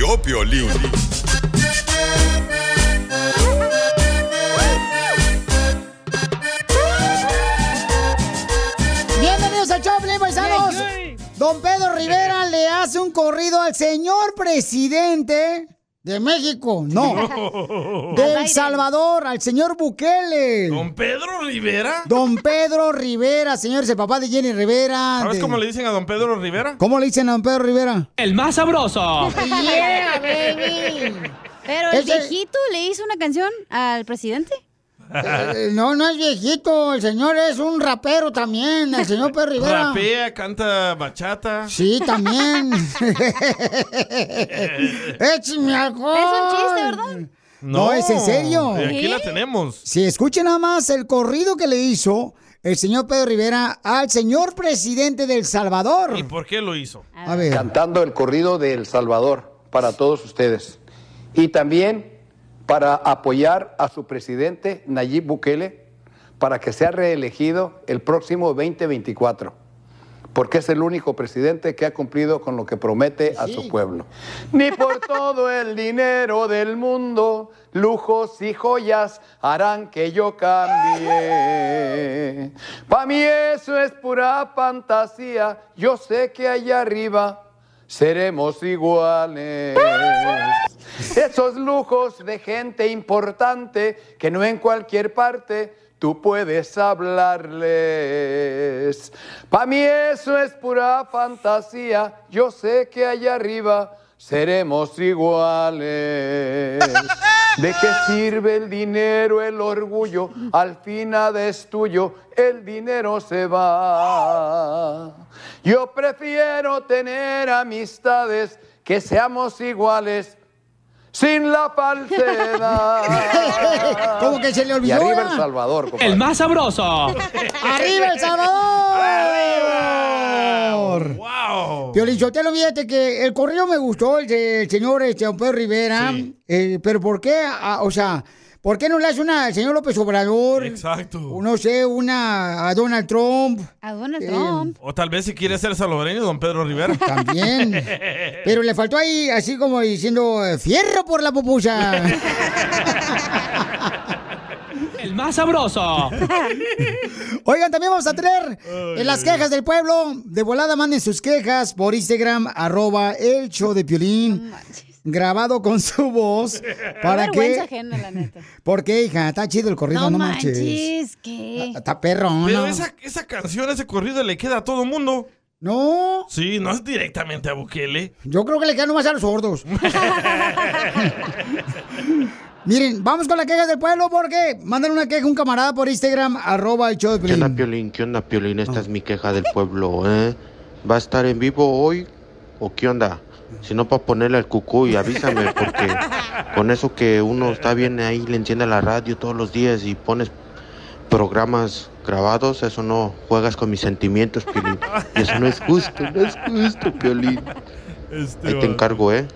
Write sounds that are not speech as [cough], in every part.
Vio Piolín. Bienvenidos al Choplin, paisanos. Don Pedro Rivera le hace un corrido al señor presidente de México. No. No. [laughs] De El. Salvador, al señor Bukele. ¿Don Pedro Rivera? Don Pedro Rivera, señores, el papá de Jenny Rivera. ¿Sabes de- cómo le dicen a don Pedro Rivera? ¿Cómo le dicen a don Pedro Rivera? El más sabroso. [laughs] Yeah, baby. Pero el Ese- viejito le hizo una canción al presidente. Eh, no, no es viejito, el señor es un rapero también, el señor Pedro Rivera. Rapea, canta bachata. Sí, también. [laughs] ¡Échame alcohol! Es un chiste, ¿verdad? No, es en serio. Y aquí la tenemos. Si escuchen nada más el corrido que le hizo el señor Pedro Rivera al señor presidente del Salvador. ¿Y por qué lo hizo? A ver. Cantando el corrido de El Salvador para todos ustedes. Y también para apoyar a su presidente Nayib Bukele para que sea reelegido el próximo 2024. Porque es el único presidente que ha cumplido con lo que promete a su pueblo. Ni por todo el dinero del mundo, lujos y joyas harán que yo cambie. Para mí eso es pura fantasía. Yo sé que allá arriba seremos iguales. Esos lujos de gente importante que no en cualquier parte tú puedes hablarles. Para mí eso es pura fantasía. Yo sé que allá arriba seremos iguales. [laughs] ¿De qué sirve el dinero, el orgullo? Al fin nada es tuyo, el dinero se va. Yo prefiero tener amistades que seamos iguales sin la falsedad. [laughs] Como que se le Y olvidó. arriba ¿verdad? El Salvador, compadre. El más sabroso. [laughs] ¡Arriba El Salvador! Piolín Sotelo, fíjate que el correo me gustó, el del señor este, don Pedro Rivera. Eh, pero ¿por qué? Ah, o sea, ¿por qué no le hace una al señor López Obrador? Exacto. No sé, una a Donald Trump. A Donald Eh, Trump. O tal vez si quiere ser salvadoreño, don Pedro Rivera. [laughs] También. Pero le faltó ahí así como diciendo, eh, fierro por la pupusa. [laughs] El más sabroso. [laughs] Oigan, también vamos a tener en las quejas del pueblo. De volada manden sus quejas por Instagram, arroba el show de Piolín. Grabado con su voz. [laughs] ¿Para Qué qué? ajena, la neta. ¿Por qué, hija? Está chido el corrido, no, No manches. manches, ¿qué? Está perro, Pero esa canción, ese corrido le queda a todo mundo. No, Sí, no es directamente a Bukele. yo creo que le queda nomás a los sordos. [laughs] Miren, vamos con las quejas del pueblo porque mandan una queja a un camarada por Instagram, arroba el show de ¿Qué onda, Piolín. Piolín? ¿Qué onda, Piolín? Esta es mi queja del pueblo, ¿eh? ¿Va a estar en vivo hoy o qué onda? Si no, para ponerle al cucuy, avísame, porque con eso que uno está bien ahí, le enciende la radio todos los días y pones programas grabados, eso no juegas con mis sentimientos, Piolín. Y eso no es justo, no es justo, Piolín. Este Ahí te encargo, ¿eh?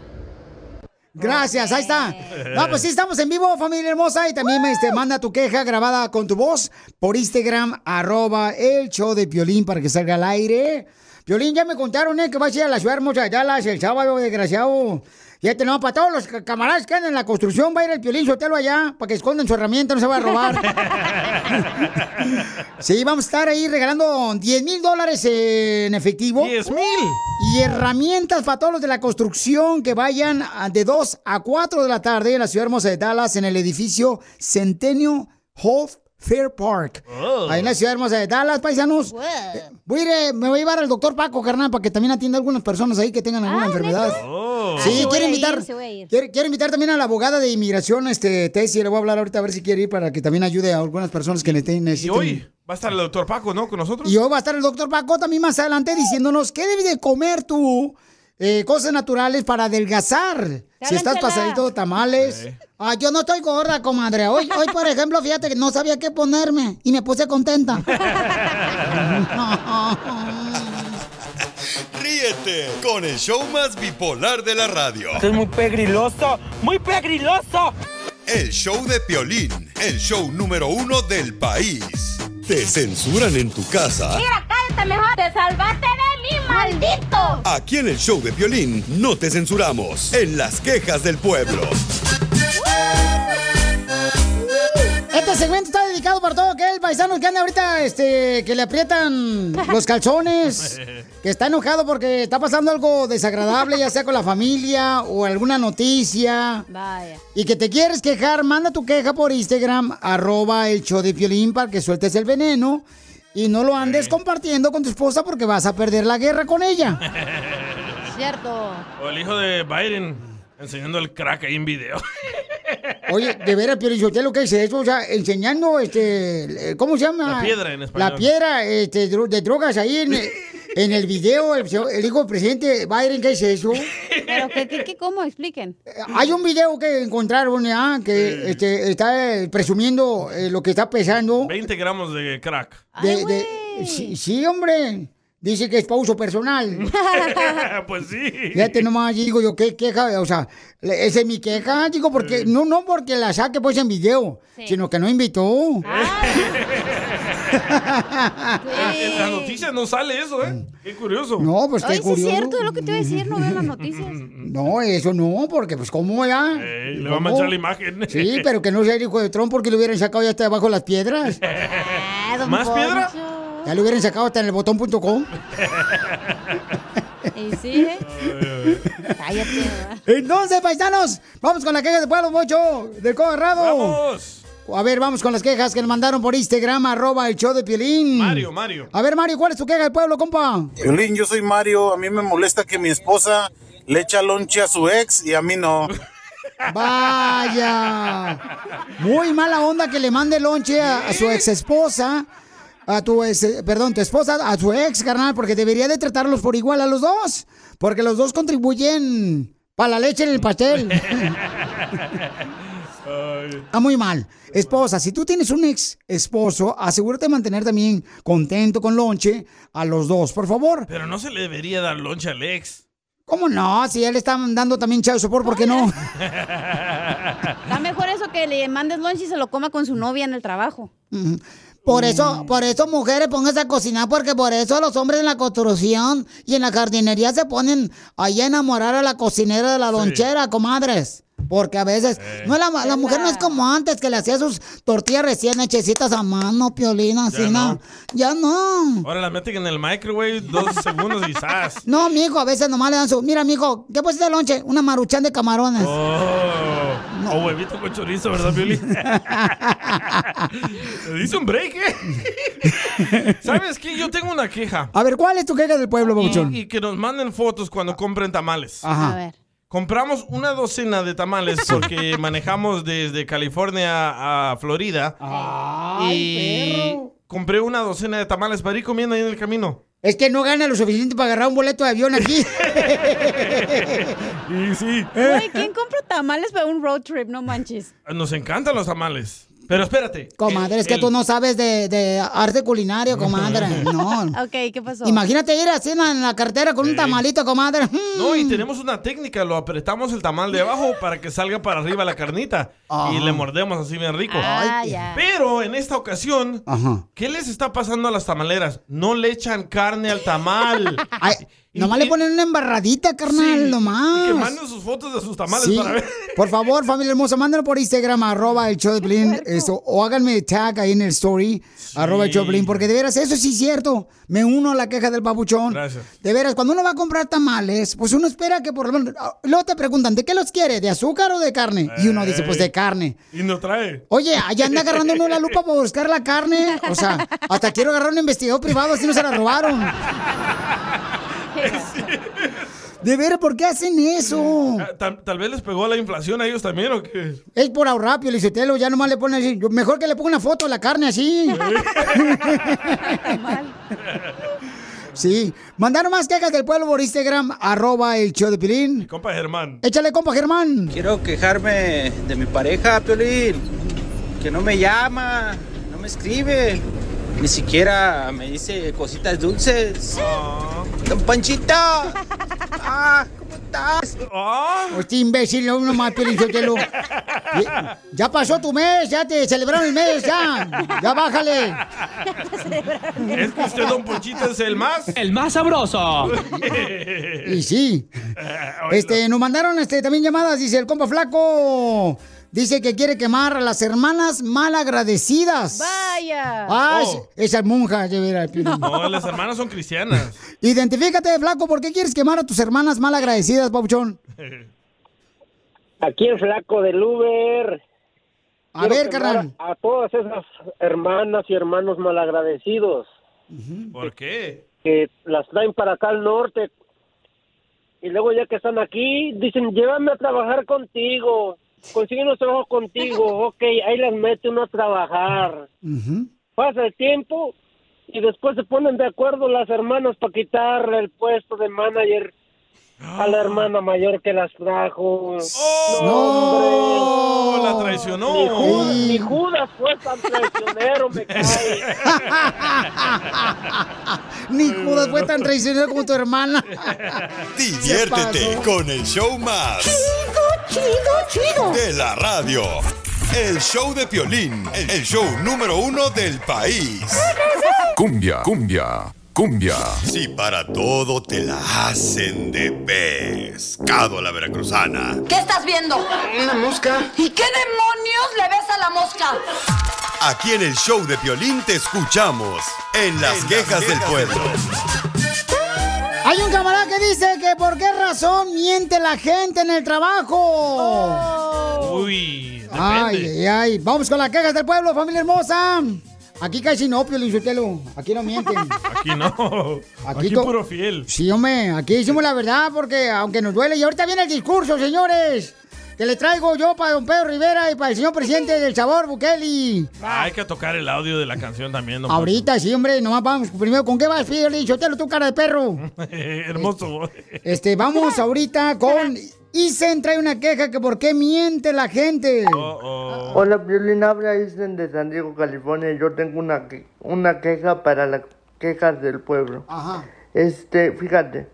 Gracias, ahí está. No, pues sí, estamos en vivo, familia hermosa. Y también este, manda tu queja grabada con tu voz por Instagram, arroba el show de Piolín para que salga al aire. Piolín, ya me contaron, ¿eh? Que vas a ir a la ciudad hermosa de Dallas el sábado, desgraciado. Fíjate, no, para todos los ca- camaradas que andan en la construcción, va a ir el Piolín Sotelo allá, para que escondan su herramienta, no se va a robar. [laughs] sí, vamos a estar ahí regalando 10 mil dólares en efectivo. 10 mil. Y herramientas para todos los de la construcción que vayan de 2 a 4 de la tarde en la ciudad hermosa de Dallas, en el edificio Centennial Hall Fair Park. Oh. Ahí en la ciudad hermosa de Dallas, paisanos. Eh, Voy a ir, eh, me voy a llevar al doctor Paco, carnal, para que también atienda a algunas personas ahí que tengan alguna enfermedad. Oh. Sí, Ah, sí voy quiero invitar, sí ir. quiero, quiero invitar también a la abogada de inmigración, este, Tessie, le voy a hablar ahorita a ver si quiere ir para que también ayude a algunas personas que nece- Y necesiten. hoy va a estar el doctor Paco, ¿no? Con nosotros. Y hoy va a estar el doctor Paco también más adelante diciéndonos qué debes de comer tú, eh, cosas naturales para adelgazar. Si estás pasadito de tamales. Ah, yo no estoy gorda, comadre. Hoy, hoy, por ejemplo, fíjate que no sabía qué ponerme y me puse contenta. [laughs] Ríete con el show más bipolar de la radio. Esto es muy pegriloso, muy pegriloso. El show de Piolín, el show número uno del país. ¿Te censuran en tu casa? cállate mejor. Te salvaste de mí, maldito. Aquí en el show de Piolín no te censuramos. En las quejas del pueblo. Este segmento está dedicado para todo aquel paisano que anda ahorita, este, que le aprietan [laughs] los calzones, que está enojado porque está pasando algo desagradable, ya sea con la familia o alguna noticia. Vaya. Y que te quieres quejar, manda tu queja por Instagram, arroba el show de Piolín para que sueltes el veneno y no lo andes compartiendo con tu esposa porque vas a perder la guerra con ella. [laughs] Cierto. O el hijo de Biden enseñando el crack ahí en video. [laughs] Oye, de veras, Piolín, ¿usted lo que es eso? O sea, enseñando, este, eh, ¿cómo se llama? La piedra en español. La piedra este, de drogas ahí en, [laughs] en el video, el, el hijo del presidente Biden, ¿qué es eso? ¿Pero qué, qué, qué, cómo? Expliquen. Hay un video que encontraron, ¿ya? Que este, está eh, presumiendo eh, lo que está pesando. 20 gramos de crack. De, de- sí, sí, hombre. Dice que es para uso personal. [laughs] [laughs] pues sí. Fíjate nomás, digo yo, ¿qué queja? O sea, esa es mi queja, digo, porque no, no porque la saque pues en video, sino que no invitó. [laughs] En las noticias no sale eso, ¿eh? Qué curioso. No, pues qué Ay, sí es curioso. cierto, es lo que te iba a decir, no veo las noticias. No, eso no, porque pues cómo ya. Ey, le va a manchar la imagen. Sí, pero que no sea el hijo de Trump porque lo hubieran sacado ya hasta debajo de las piedras. [laughs] ¿Más piedra? Ya lo hubieran sacado hasta en el botón.com. [laughs] Y sí, ¿eh? Cállate. ¿verdad? Entonces, paisanos, vamos con la queja de pueblo, Mocho, del Colorado. ¡Vamos! A ver, vamos con las quejas que nos mandaron por Instagram, arroba el show de Piolín. Mario, Mario. A ver, Mario, ¿cuál es tu queja del pueblo, compa? Violín, yo soy Mario. A mí me molesta que mi esposa le echa lonche a su ex y a mí no. [laughs] Vaya. Muy mala onda que le mande lonche a, a su ex esposa. A tu ex, perdón, tu esposa, a su ex, carnal, porque debería de tratarlos por igual a los dos. Porque los dos contribuyen para la leche en el pastel. Está [laughs] muy mal. Esposa, si tú tienes un ex esposo, asegúrate de mantener también contento con lonche a los dos, por favor. Pero no se le debería dar loncha al ex. ¿Cómo no? Si él está dando también chavo sopor, ¿por qué no? Está [laughs] mejor eso que le mandes lunch y se lo coma con su novia en el trabajo. Por eso, por eso, mujeres, pónganse a cocinar, porque por eso los hombres en la construcción y en la jardinería se ponen ahí a enamorar a la cocinera de la lonchera, comadres. Porque a veces, no la, la mujer no es como antes, que le hacía sus tortillas recién hechecitas a mano, piolina, así, Ya no. no. Ya no. Ahora la meten en el microwave dos [laughs] segundos y ¡zas! No, mijo, a veces nomás le dan su. Mira, mijo, ¿qué pusiste de lonche? Una maruchan de camarones. Oh, o huevito con chorizo, ¿verdad, Pioli? [laughs] Le dice un break, ¿eh? [laughs] ¿Sabes qué? Yo tengo una queja. A ver, ¿cuál es tu queja del pueblo, babuchón? Y, y que nos manden fotos cuando compren tamales. Ajá. A ver. Compramos una docena de tamales [laughs] porque manejamos desde California a Florida. y compré una docena de tamales para ir comiendo ahí en el camino. Es que no gana lo suficiente para agarrar un boleto de avión aquí. [laughs] Y sí. Güey, ¿quién compra tamales para un road trip? No manches. Nos encantan los tamales. Pero espérate. Comadre, es que El- tú no sabes de, de arte culinario, comadre. [laughs] No. Ok, ¿qué pasó? Imagínate ir así en la, en la cartera con un tamalito, comadre. [laughs] No, y tenemos una técnica, lo apretamos el tamal de abajo para que salga para arriba la carnita. y le mordemos así bien rico. Ah. Pero en esta ocasión, Ajá. ¿qué les está pasando a las tamaleras? No le echan carne al tamal. Ay, nomás le ponen una embarradita, carnal, nomás. Y que manden sus fotos de sus tamales Sí. para ver. Por favor, [laughs] familia hermosa, mándenlo por Instagram, arroba el show de Pelín, eso, o háganme tag ahí en el story, arroba el show de Pelín, porque de veras, eso sí es cierto. Me uno a la queja del papuchón. Gracias. De veras, cuando uno va a comprar tamales, pues uno espera que por lo menos. ah, Luego te preguntan, ¿de qué los quiere? ¿De azúcar o de carne? Y uno dice, pues de carne. Y no trae. Oye, allá anda agarrando uno la lupa para buscar la carne. O sea, hasta quiero agarrar un investigador privado, así no se la robaron. [laughs] De veras, ¿por qué hacen eso? Ah, Tal, tal vez les pegó la inflación a ellos también, ¿o qué? Es por ahorrar, Pio Lizotelo, ya nomás le ponen así. Yo- Mejor que le ponga una foto de la carne así. [laughs] Sí. Mandaron más quejas del pueblo por Instagram, arroba el show de Pilín. Compa Germán. Échale, compa Germán. Quiero quejarme de mi pareja, Piolín. Que no me llama, no me escribe. Ni siquiera me dice cositas dulces. Don Panchita. Ah, ¿cómo estás? Este imbécil, no más, Pio Lizotelo. Ya- Ya pasó tu mes, ya te celebraron el mes, ya. Ya bájale. Es que usted, don Ponchito, es el más. El más sabroso. Y sí. [laughs] Este, nos mandaron este, también llamadas, dice el compa flaco. Dice que quiere quemar a las hermanas malagradecidas. Vaya. Ah, Oh. es- esas monjas, de veras, Piolín. No, las hermanas son cristianas. [laughs] Identifícate, flaco, ¿por qué quieres quemar a tus hermanas malagradecidas, Pauchón? Aquí el flaco del Uber. A Quiero ver, carnal. A todas esas hermanas y hermanos malagradecidos ¿Por qué? que las traen para acá al norte. Y luego ya que están aquí, dicen, llévame a trabajar contigo. Consíguenos trabajo contigo. [laughs] Ok, ahí las mete uno a trabajar. Pasa el tiempo y después se ponen de acuerdo las hermanas para quitarle el puesto de manager a la hermana mayor que las trajo. ¡No! La traicionó. Ni Judas, ni Judas fue tan traicionero, me cae. [laughs] Ni Judas fue tan traicionero como tu hermana. [laughs] Diviértete con el show más. Chido, chido, De la radio. El show de Piolín, el show número uno del país. Cumbia, cumbia, cumbia. Si para todo te la hacen de pescado a la veracruzana. ¿Qué estás viendo? Una mosca. ¿Y qué demonios le ves a la mosca? Aquí en el show de Piolín te escuchamos en las quejas del pueblo. Hay un camarada que dice que por qué razón miente la gente en el trabajo. Uy, depende. Ay, ay, ay. Vamos con las quejas del pueblo, familia hermosa. Aquí casi no, Pio Lizotelo. Aquí no mienten. [laughs] Aquí no. Aquí, to- puro fiel. Sí, hombre, aquí decimos la verdad porque aunque nos duele. Y ahorita viene el discurso, señores. Que le traigo yo para don Pedro Rivera y para el señor presidente del sabor, Bukele. Ah, hay que tocar el audio de la canción también. don Ahorita sí, hombre, nomás vamos. Primero, ¿con qué vas, Pio Lizotelo, tu cara de perro? [laughs] Hermoso. Este, vamos ahorita con... Isen trae una queja que por qué miente la gente. Hola, Piolín, habla Isen de San Diego, California. Yo tengo una, que- una queja para las quejas del pueblo. Ajá. Este, fíjate,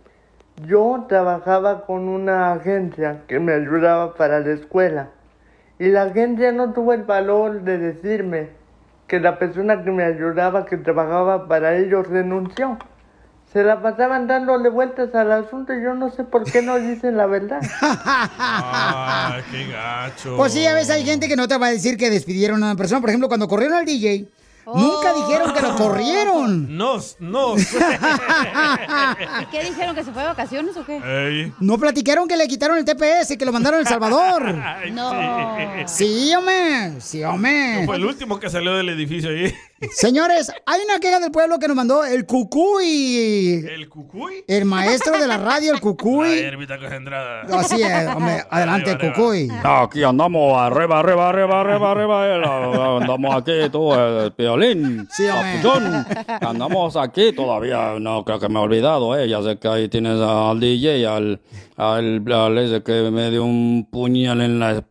yo trabajaba con una agencia que me ayudaba para la escuela. Y la agencia no tuvo el valor de decirme que la persona que me ayudaba, que trabajaba para ellos, renunció. Se la pasaban dándole vueltas al asunto y yo no sé por qué no dicen la verdad. [laughs] Ah, qué gacho. Pues sí, a veces hay gente que no te va a decir que despidieron a una persona. Por ejemplo, cuando corrieron al DJ, nunca dijeron que lo corrieron. Nos, nos. ¿Y qué dijeron? ¿Que se fue de vacaciones o qué? Ey. No platicaron que le quitaron el TPS, que lo mandaron a El Salvador. [laughs] No. Sí, hombre. Sí, hombre. Fue el último que salió del edificio ahí. Señores, hay una queja del pueblo que nos mandó el Cucuy. ¿El cucuy? El maestro de la radio, el Cucuy. Así es, hombre. Adelante, Arriba, arriba. Cucuy. Aquí andamos arriba, arriba, arriba, arriba, arriba. eh, Andamos aquí, tú, el piolín. Sí, hombre. Andamos aquí todavía. No creo que me he olvidado, ¿eh? Ya sé que ahí tienes al DJ, al, al, al ese que me dio un puñal en la espalda.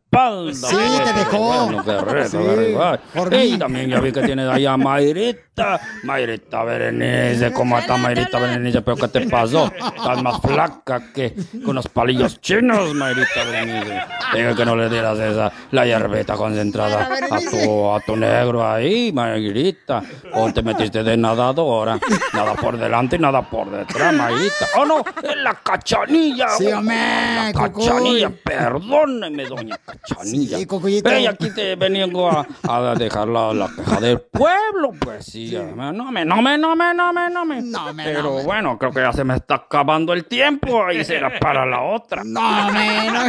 Sí, te dejó. Bueno, qué rico, Sí, qué rico. Ay, por mí. también ya vi que tienes ahí a Mayrita. Mayrita Berenice. ¿Cómo está Mayrita Berenice? ¿Pero qué te pasó? Estás más flaca que con los palillos chinos, Mayrita Berenice. Dije que no le dieras esa, la hierbeta concentrada a tu, a tu negro ahí, Mayrita. O te metiste de nadadora. Nada por delante y nada por detrás, Mayrita. ¡Oh, no! ¡Es la cachanilla! Sí, hombre, La cachanilla, perdóneme, doña Cachanilla. Sí, Cocoyito. Pero y aquí te vengo a, a dejar la, la queja del pueblo, pues sí. No me, no me, no me, no me, no me. Pero bueno, creo que ya se me está acabando el tiempo. Ahí será para la otra. No, me, no.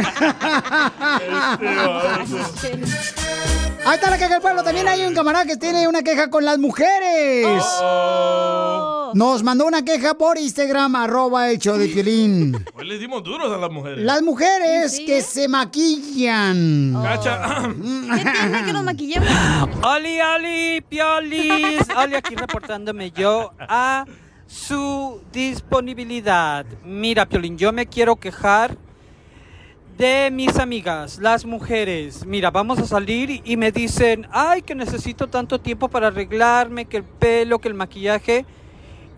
Ahí está la queja del pueblo. También hay un camarada que tiene una queja con las mujeres. Nos mandó una queja por Instagram, arroba el show de Piolín. Hoy les dimos duros a las mujeres. Las mujeres que se maquillan. Cacha. ¿Qué tiene que nos maquillemos? [laughs] Oli, Oli, Piolis. Oli, aquí reportándome yo a su disponibilidad. Mira, Piolín, yo me quiero quejar de mis amigas, las mujeres. Mira, vamos a salir y me dicen, ay, que necesito tanto tiempo para arreglarme, que el pelo, que el maquillaje.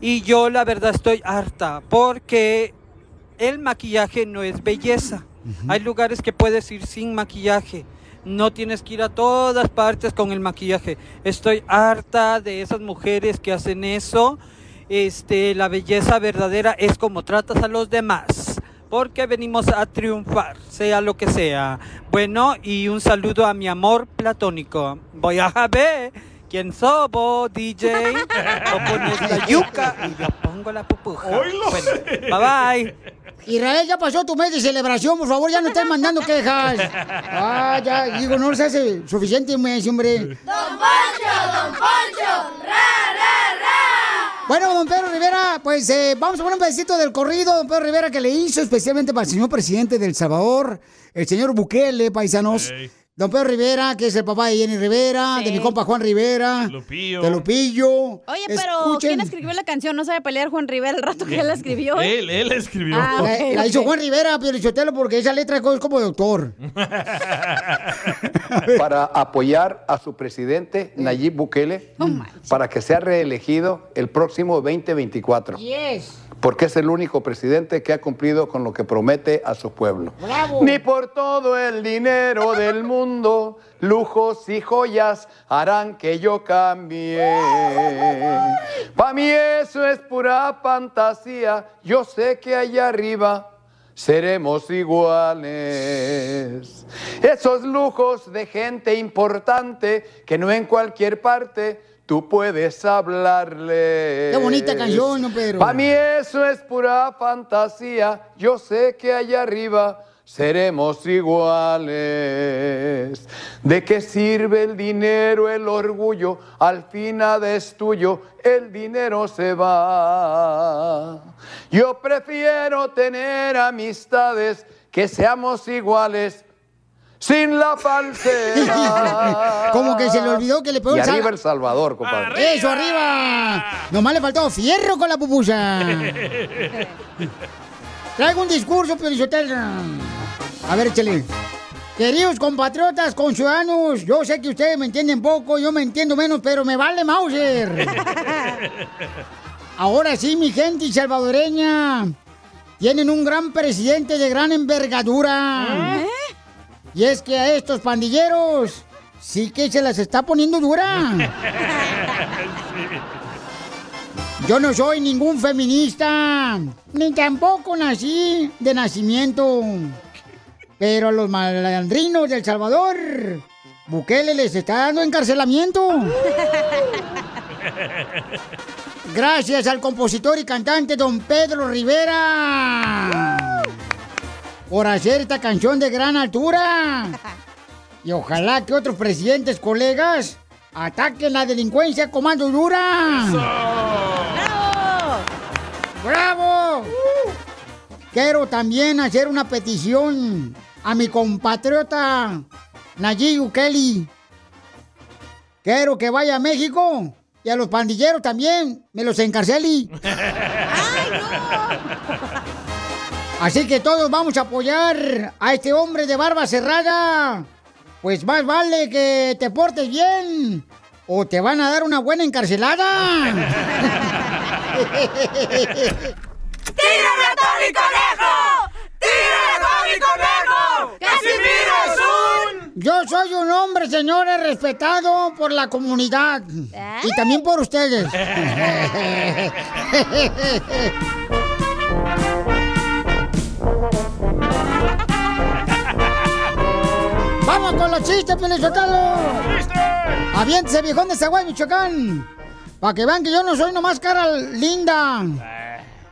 Y yo la verdad estoy harta porque el maquillaje no es belleza. Hay lugares que puedes ir sin maquillaje. No tienes que ir a todas partes con el maquillaje. Estoy harta de esas mujeres que hacen eso. Este, la belleza verdadera es como tratas a los demás. Porque venimos a triunfar, sea lo que sea. Bueno, y un saludo a mi amor platónico. Voy a ver quién sobo, DJ. [laughs] O pones la yuca y yo pongo la pupuja. Bueno, bye bye. Israel, ya pasó tu mes de celebración, por favor, ya no estés mandando quejas. Ah, ya, digo, no se hace suficiente mes, hombre. ¡Don Poncho, Don Poncho! ¡Ra, ra, ra! Bueno, don Pedro Rivera, pues eh, vamos a poner un pedacito del corrido, don Pedro Rivera, que le hizo especialmente para el señor presidente del Salvador, el señor Bukele, paisanos. Don Pedro Rivera, que es el papá de Jenny Rivera, de mi compa Juan Rivera. Lupillo. De Lupillo. Oye, pero Escuchen. ¿quién escribió la canción? No sabe pelear Juan Rivera el rato que él la escribió. Él, él escribió. Ah, La, ok, la hizo. Juan Rivera, Piolichotelo, porque esa letra es como doctor. [laughs] para apoyar a su presidente Nayib Bukele para que sea reelegido el próximo 2024. Yes. Porque es el único presidente que ha cumplido con lo que promete a su pueblo. Bravo. Ni por todo el dinero del mundo, lujos y joyas harán que yo cambie. Para mí eso es pura fantasía. Yo sé que allá arriba seremos iguales. Esos lujos de gente importante que no en cualquier parte tú puedes hablarle. Qué bonita canción, ¿no, Pedro? Para mí eso es pura fantasía. Yo sé que allá arriba seremos iguales. ¿De qué sirve el dinero, el orgullo? Al fin nada es tuyo, el dinero se va. Yo prefiero tener amistades que seamos iguales. Sin la falsedad. [laughs] Como que se le olvidó que le pegó Y el sal- arriba El Salvador, compadre. ¡Eso, arriba! Nomás le faltó fierro con la pupusa. [laughs] Traigo un discurso, Piolichotelo. A ver, échale. Queridos compatriotas, conciudadanos, yo sé que ustedes me entienden poco, yo me entiendo menos, pero me vale Mauser. [laughs] Ahora sí, mi gente salvadoreña, tienen un gran presidente de gran envergadura. Y es que a estos pandilleros sí que se las está poniendo dura. [laughs] Yo no soy ningún feminista, ni tampoco nací de nacimiento. Pero a los malandrinos del Salvador, Bukele les está dando encarcelamiento. [laughs] Gracias al compositor y cantante don Pedro Rivera por hacer esta canción de gran altura. [laughs] Y ojalá que otros presidentes colegas ataquen la delincuencia con mano dura. ¡Bravo! ¡Bravo! Quiero también hacer una petición a mi compatriota Nayib Bukele. Quiero que vaya a México y a los pandilleros también me los encarceli. [laughs] Así que todos vamos a apoyar a este hombre de barba cerrada pues más vale que te portes bien o te van a dar una buena encarcelada. [laughs] ¡Tira ratón y conejo! ¡Tira ratón y conejo! ¡Casimiro es un... Yo soy un hombre, señores, respetado por la comunidad. Y también por ustedes. [laughs] ¡Vamos con los chistes, Pelizotelo! ¡Chistes! Aviéntese, viejón de Zaguay, Michoacán. Para que vean que yo no soy nomás cara linda.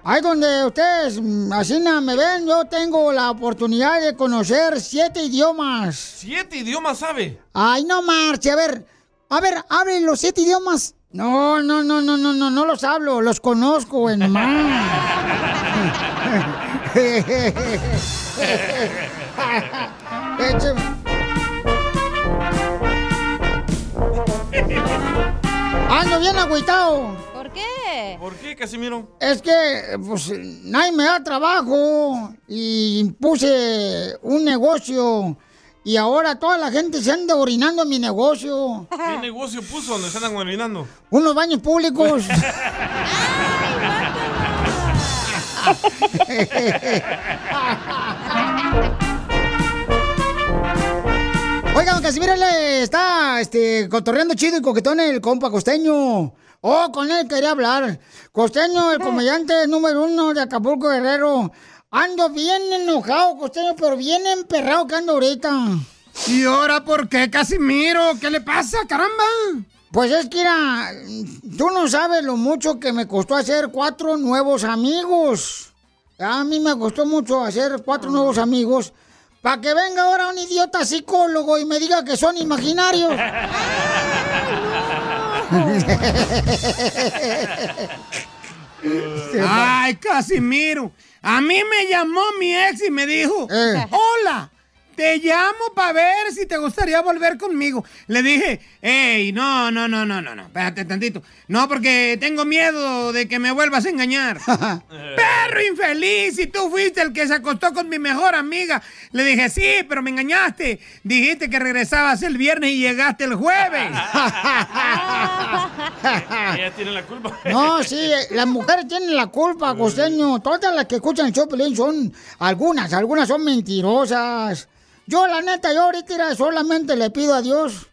Ahí donde ustedes, mm, así me ven, yo tengo la oportunidad de conocer siete idiomas. ¿Siete idiomas sabe? Ay, no marche, a ver. A ver, hablen los siete idiomas. No, no, no, no, no, no, no los hablo, los conozco, güey, nomás. [laughs] [laughs] Ando bien agüitado. ¿Por qué? ¿Por qué, Casimiro? Es que, pues, nadie me da trabajo y puse un negocio y ahora toda la gente se anda orinando en mi negocio. [laughs] ¿Qué negocio puso donde se andan orinando? Unos baños públicos. [laughs] [laughs] Oiga, don Casimiro le está este, cotorreando chido y coquetón el compa costeño. Oh, con él quería hablar. Costeño, el comediante número uno de Acapulco Guerrero. Ando bien enojado, costeño, pero bien emperrado que ando ahorita. ¿Y ahora por qué, Casimiro? ¿Qué le pasa, caramba? Pues es que, mira, tú no sabes lo mucho que me costó hacer cuatro nuevos amigos. A mí me costó mucho hacer cuatro nuevos amigos. Para que venga ahora un idiota psicólogo y me diga que son imaginarios. [laughs] Ay, Casimiro. A mí me llamó mi ex y me dijo, hola, te llamo para ver si te gustaría volver conmigo. Le dije, hey, no, no, no, no, no, no, espérate tantito. No, porque tengo miedo de que me vuelvas a engañar. [laughs] Perro infeliz, y tú fuiste el que se acostó con mi mejor amiga. Le dije, sí, pero me engañaste. Dijiste que regresabas el viernes y llegaste el jueves. [laughs] Ella tiene la culpa. No, sí, las mujeres tienen la culpa, costeño. Todas las que escuchan el show son algunas, algunas son mentirosas. Yo, la neta, yo ahorita solamente le pido a Dios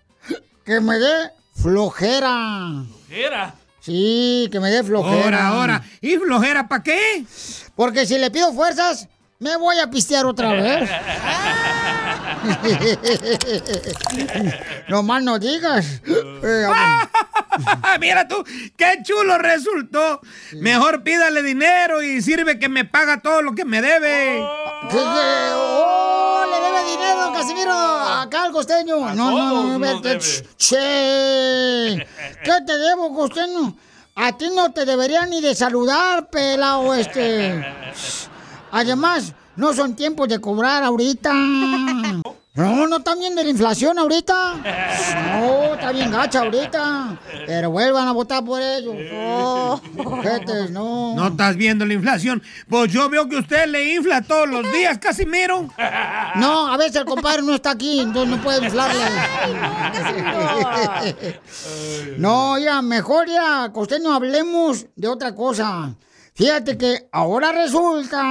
que me dé flojera. ¿Era? Sí, que me dé flojera. Ahora, ahora. ¿Y flojera para qué? Porque si le pido fuerzas, me voy a pistear otra vez. [laughs] no más no digas. Eh, [laughs] Mira tú, qué chulo resultó. Mejor pídale dinero y sirve que me paga todo lo que me debe. ¿Qué, qué? ¡Oh! Le debe dinero, Casimiro, acá al costeño. no, no, no. Che, ¿qué te debo, costeño? A ti no te debería ni de saludar, pelao este. [laughs] Además, no son tiempos de cobrar ahorita. [laughs] No, no están viendo la inflación ahorita. No, está bien gacha ahorita. Pero vuelvan a votar por ellos. Oh, ojetes, no. ¿No estás viendo la inflación? Pues yo veo que usted le infla todos los días, Casimiro. [laughs] No, a veces el compadre no está aquí, entonces no puede inflarle. [laughs] No, ya, mejor ya, costeño, hablemos de otra cosa. Fíjate que ahora resulta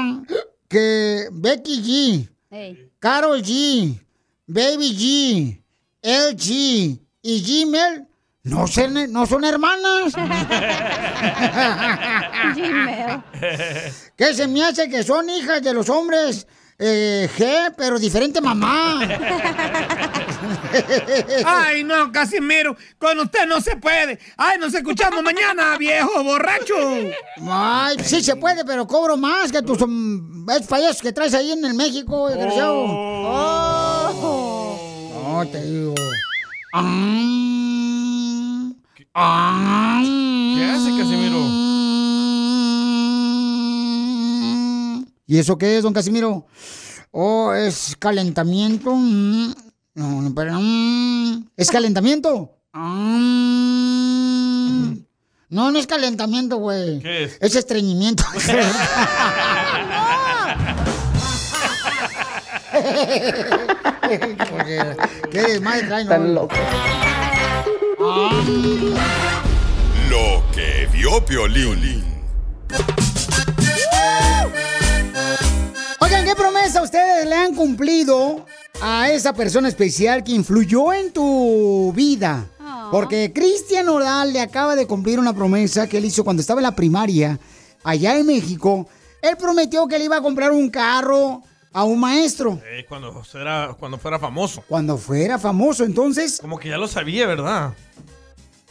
que Becky G, Ey. Carol G, Baby G, LG y Gmail no, son- no son hermanas. [laughs] Gmail. ¿Qué se me hace que son hijas de los hombres eh, G, pero diferente mamá? [laughs] [laughs] Ay, no, Casimiro, con usted no se puede. Ay, nos escuchamos mañana, [laughs] viejo borracho. Ay, sí se puede, pero cobro más que tus esos payasos que traes ahí en el México, desgraciado. No, te digo. Ah, ¿Qué hace, Casimiro? ¿Y eso qué es, don Casimiro? Oh, es calentamiento. Mm. No, no, pero... mm. ¿Es calentamiento? Ah. No, no es calentamiento, güey. ¿Qué es? Es estreñimiento. [laughs] ¿Qué desmadre traen Tan hoy? loco. Lo que vio Piolín. Oigan, ¿qué promesa ustedes le han cumplido a esa persona especial que influyó en tu vida? Porque Cristian Oral le acaba de cumplir una promesa que él hizo cuando estaba en la primaria, allá en México. Él prometió que le iba a comprar un carro a un maestro Eh, cuando, cuando fuera famoso. cuando fuera famoso. Entonces, Como que ya lo sabía, ¿verdad?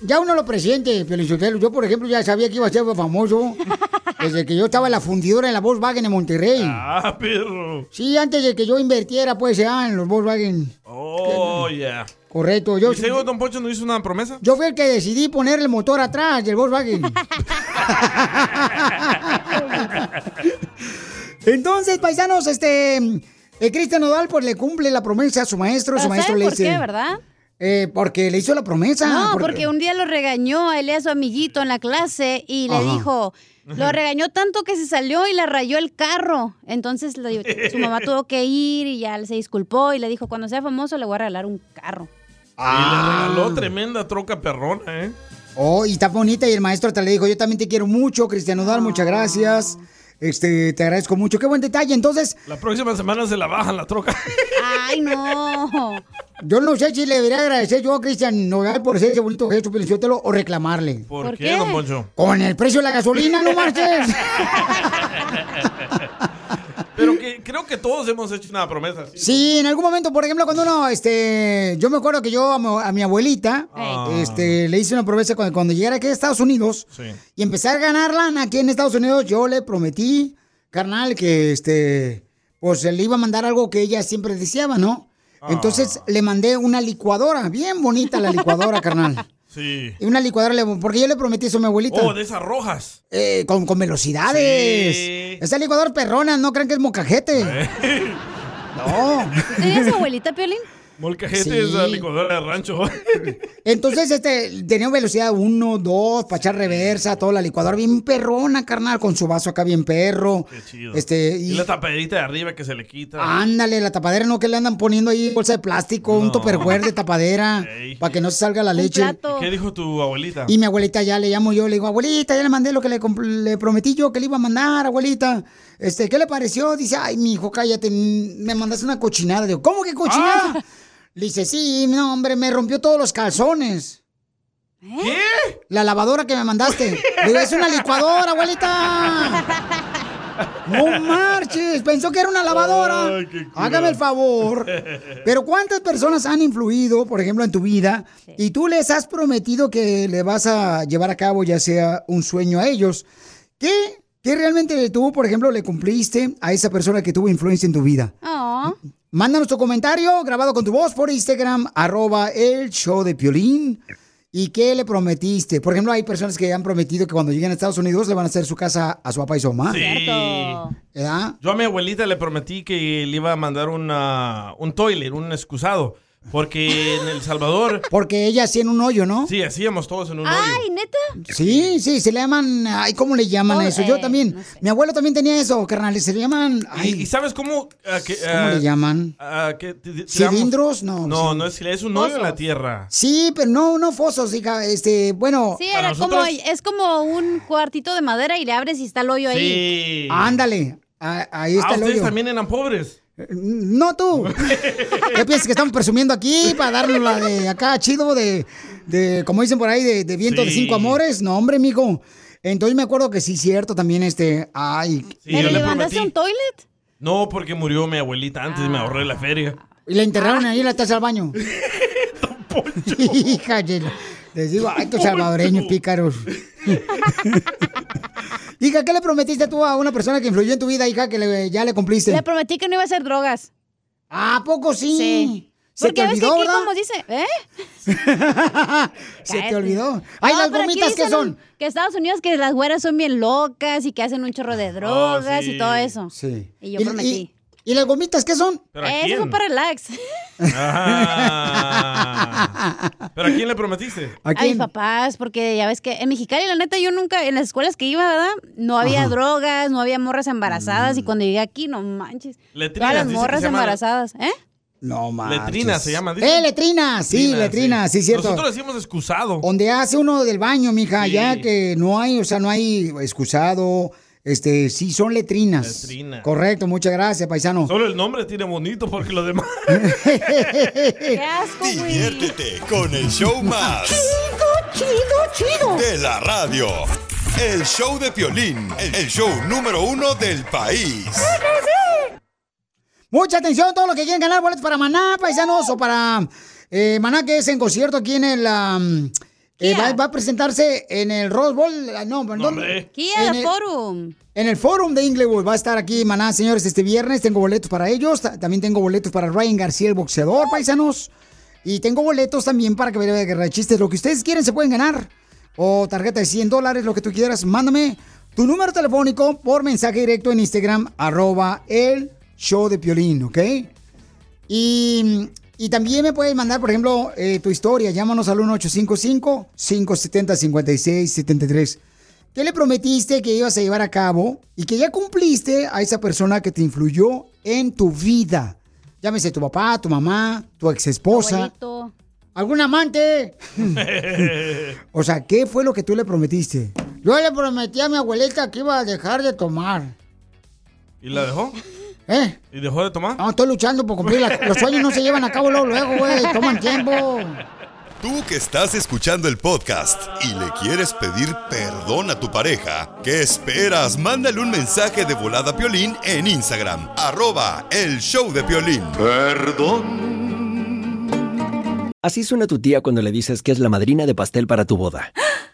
Ya uno lo presiente, Piolichotelo. Yo, por ejemplo, ya sabía que iba a ser famoso [laughs] desde que yo estaba en la fundidora en la Volkswagen en Monterrey. Ah, perro. Sí, antes de que yo invirtiera, pues, ya en los Volkswagen. Oh, yeah. Correcto. Yo, ¿Y seguro Don Poncho no hizo una promesa? yo fui el que decidí poner el motor atrás del Volkswagen. [laughs] Entonces, paisanos, este... eh, Cristian Nodal, pues, le cumple la promesa a su maestro. Su maestro ¿saben le por dice... qué, verdad? Eh, porque le hizo la promesa. No, porque un día lo regañó a él y a su amiguito en la clase y le Ajá. dijo, lo regañó tanto que se salió y le rayó el carro. Entonces le- [laughs] su mamá tuvo que ir y ya se disculpó y le dijo, cuando sea famoso le voy a regalar un carro. Y le regaló tremenda troca perrona, ¿eh? Oh, y está bonita y el maestro te le dijo, yo también te quiero mucho, Cristian Nodal, muchas gracias. Este, te agradezco mucho. Qué buen detalle. Entonces, La próxima semana se la bajan la troca. Ay, no. yo no sé si le debería agradecer yo a Cristian Nodal por ser ese bonito gesto, Pelichotelo, o reclamarle. ¿Por, ¿Por qué, qué? Don Poncho? Con el precio de la gasolina, no marches. [laughs] Pero que creo que todos hemos hecho una promesa así. Sí, en algún momento, por ejemplo, cuando uno, este, yo me acuerdo que yo a, mi- a mi abuelita, Ah. este, le hice una promesa cuando, cuando llegara aquí a Estados Unidos Sí. y empecé a ganar lana aquí en Estados Unidos, yo le prometí, carnal, que este, pues le iba a mandar algo que ella siempre deseaba, ¿no? Ah. Entonces le mandé una licuadora, bien bonita la licuadora, carnal. Sí. Y una licuadora, le- porque yo le prometí eso a mi abuelita. Oh, de esas rojas. Eh, con, con velocidades. Sí. Esa licuadora perrona, no crean que es mocajete. [laughs] No. ¿Tenías abuelita, Piolín? Molcajete Sí. es la licuadora de rancho. [laughs] Entonces, este, tenía velocidad 1, 2, para echar reversa, toda la licuadora bien perrona, carnal, con su vaso acá bien perro. Qué chido. Este, Y y, la tapadita de arriba que se le quita. ándale, la tapadera no que le andan poniendo ahí bolsa de plástico, un No. topperware de [laughs] tapadera, para que no se salga la Un leche. plato. ¿Qué dijo tu abuelita? Y mi abuelita ya le llamo yo, le digo, abuelita, ya le mandé lo que le, le prometí yo que le iba a mandar, abuelita. Este, ¿qué le pareció? Dice, ay, mi hijo, cállate, me mandaste una cochinada. Digo, ¿cómo que cochinada? Ah. Le dice, sí, no, hombre, me rompió todos los calzones. ¿Qué? La lavadora que me mandaste. Le digo, es una licuadora, abuelita. No marches, pensó que era una lavadora. Ay. Hágame el favor. Pero ¿cuántas personas han influido, por ejemplo, en tu vida y tú les has prometido que le vas a llevar a cabo ya sea un sueño a ellos? ¿Qué, qué realmente tú, por ejemplo, le cumpliste a esa persona que tuvo influencia en tu vida? Oh. Mándanos tu comentario grabado con tu voz por Instagram, arroba el show de Piolín. ¿Y qué le prometiste? Por ejemplo, hay personas que han prometido que cuando lleguen a Estados Unidos le van a hacer su casa a su papá y su mamá. Sí. Yo a mi abuelita le prometí que le iba a mandar una, un toilet, un excusado. Porque en El Salvador, Porque ella hacía en un hoyo, ¿no? sí, hacíamos todos en un hoyo. Ay, neta. Sí, sí, se le llaman, ay, ¿cómo le llaman Oh, eso? Yo eh, también. no sé. Mi abuelo también tenía eso, carnal, se le llaman, ¿Y, ay, y sabes cómo? que, ¿cómo le llaman? que ¿Cilindros? No. No, sí. no es, es un hoyo en la tierra. Sí, pero no, no fosos, hija, este, bueno, Sí, era como, es como un cuartito de madera y le abres y está el hoyo ahí. Sí. ándale, a- ahí está Ah, el ustedes hoyo. también eran pobres. No tú. ¿Qué piensas que estamos presumiendo aquí para darnos la de acá chido de, de como dicen por ahí, de, de viento de cinco amores? No, hombre, mijo. Entonces me acuerdo que sí, cierto, también este, ay, Sí, ¿Pero le le mandaste un toilet? No, porque murió mi abuelita antes y me ahorré la feria. y la enterraron ahí en la taza del baño. [laughs] [laughs] Hija, les digo, ay, estos [laughs] salvadoreños pícaros. [laughs] hija, ¿qué le prometiste tú a una persona que influyó en tu vida, hija, que le- ya le cumpliste? Le prometí que no iba a hacer drogas. ¿A poco sí? Sí. ¿Se Porque te ves que olvidó, aquí como dice, ¿eh? [laughs] ¿Se te olvidó? Ay, No, las gomitas, ¿qué dicen son? Que Estados Unidos, que las güeras son bien locas y que hacen un chorro de drogas sí. y todo eso. Sí. Y yo prometí. ¿Y las gomitas qué son? ¿Pero a Eso quién? fue para relax. Ah. ¿Pero a quién le prometiste? ¿A, mis papás, porque ya ves que en Mexicali, la neta, yo nunca, en las escuelas que iba, ¿verdad? No había Ajá. drogas, no había morras embarazadas. Y cuando llegué aquí, no manches. Letrinas, todas las morras embarazadas, ¿eh? No mames. Letrina se llama. dice. Eh, letrina, sí, letrina, sí, cierto. Nosotros decimos excusado. Donde hace uno del baño, mija, Sí. ya que no hay, o sea, no hay excusado, este, sí, son letrinas. Letrina. Correcto, muchas gracias, paisano. Solo el nombre tiene bonito porque lo demás. [laughs] ¡Qué asco, Diviértete con el show más. Chido, chido, De la radio. El show de Piolín, el show número uno del país. Mucha atención, todos los que quieren ganar boletos para Maná, paisanos, o para eh, Maná, que es en concierto aquí en el... eh, va, va a presentarse en el Rose Bowl, ah, no, hombre. Kia En el- Forum. En el Forum de Inglewood va a estar aquí Maná, señores, este viernes. Tengo boletos para ellos. Ta- También tengo boletos para Ryan García, el boxeador, paisanos. Y tengo boletos también para que vea Guerra de Chistes. Lo que ustedes quieren se pueden ganar. O tarjeta de 100 dólares, lo que tú quieras. Mándame tu número telefónico por mensaje directo en Instagram, arroba el show de Piolín, ¿ok? Y, y también me puedes mandar, por ejemplo, eh, tu historia. Llámanos al 1-855-570-5673. ¿Qué le prometiste que ibas a llevar a cabo y que ya cumpliste a esa persona que te influyó en tu vida? Llámese tu papá, tu mamá, tu ex esposa, algún amante. [laughs] o sea, ¿qué fue lo que tú le prometiste? Yo le prometí a mi abuelita que iba a dejar de tomar. ¿Y la dejó? ¿Eh? ¿Y dejó de tomar? No, estoy luchando por cumplir. la- Los sueños no se llevan a cabo luego, luego, güey. Toman tiempo. Tú que estás escuchando el podcast y le quieres pedir perdón a tu pareja, ¿qué esperas? Mándale un mensaje de volada a Piolín en Instagram, arroba el show de Piolín. Perdón. Así suena tu tía cuando le dices que es la madrina de pastel para tu boda.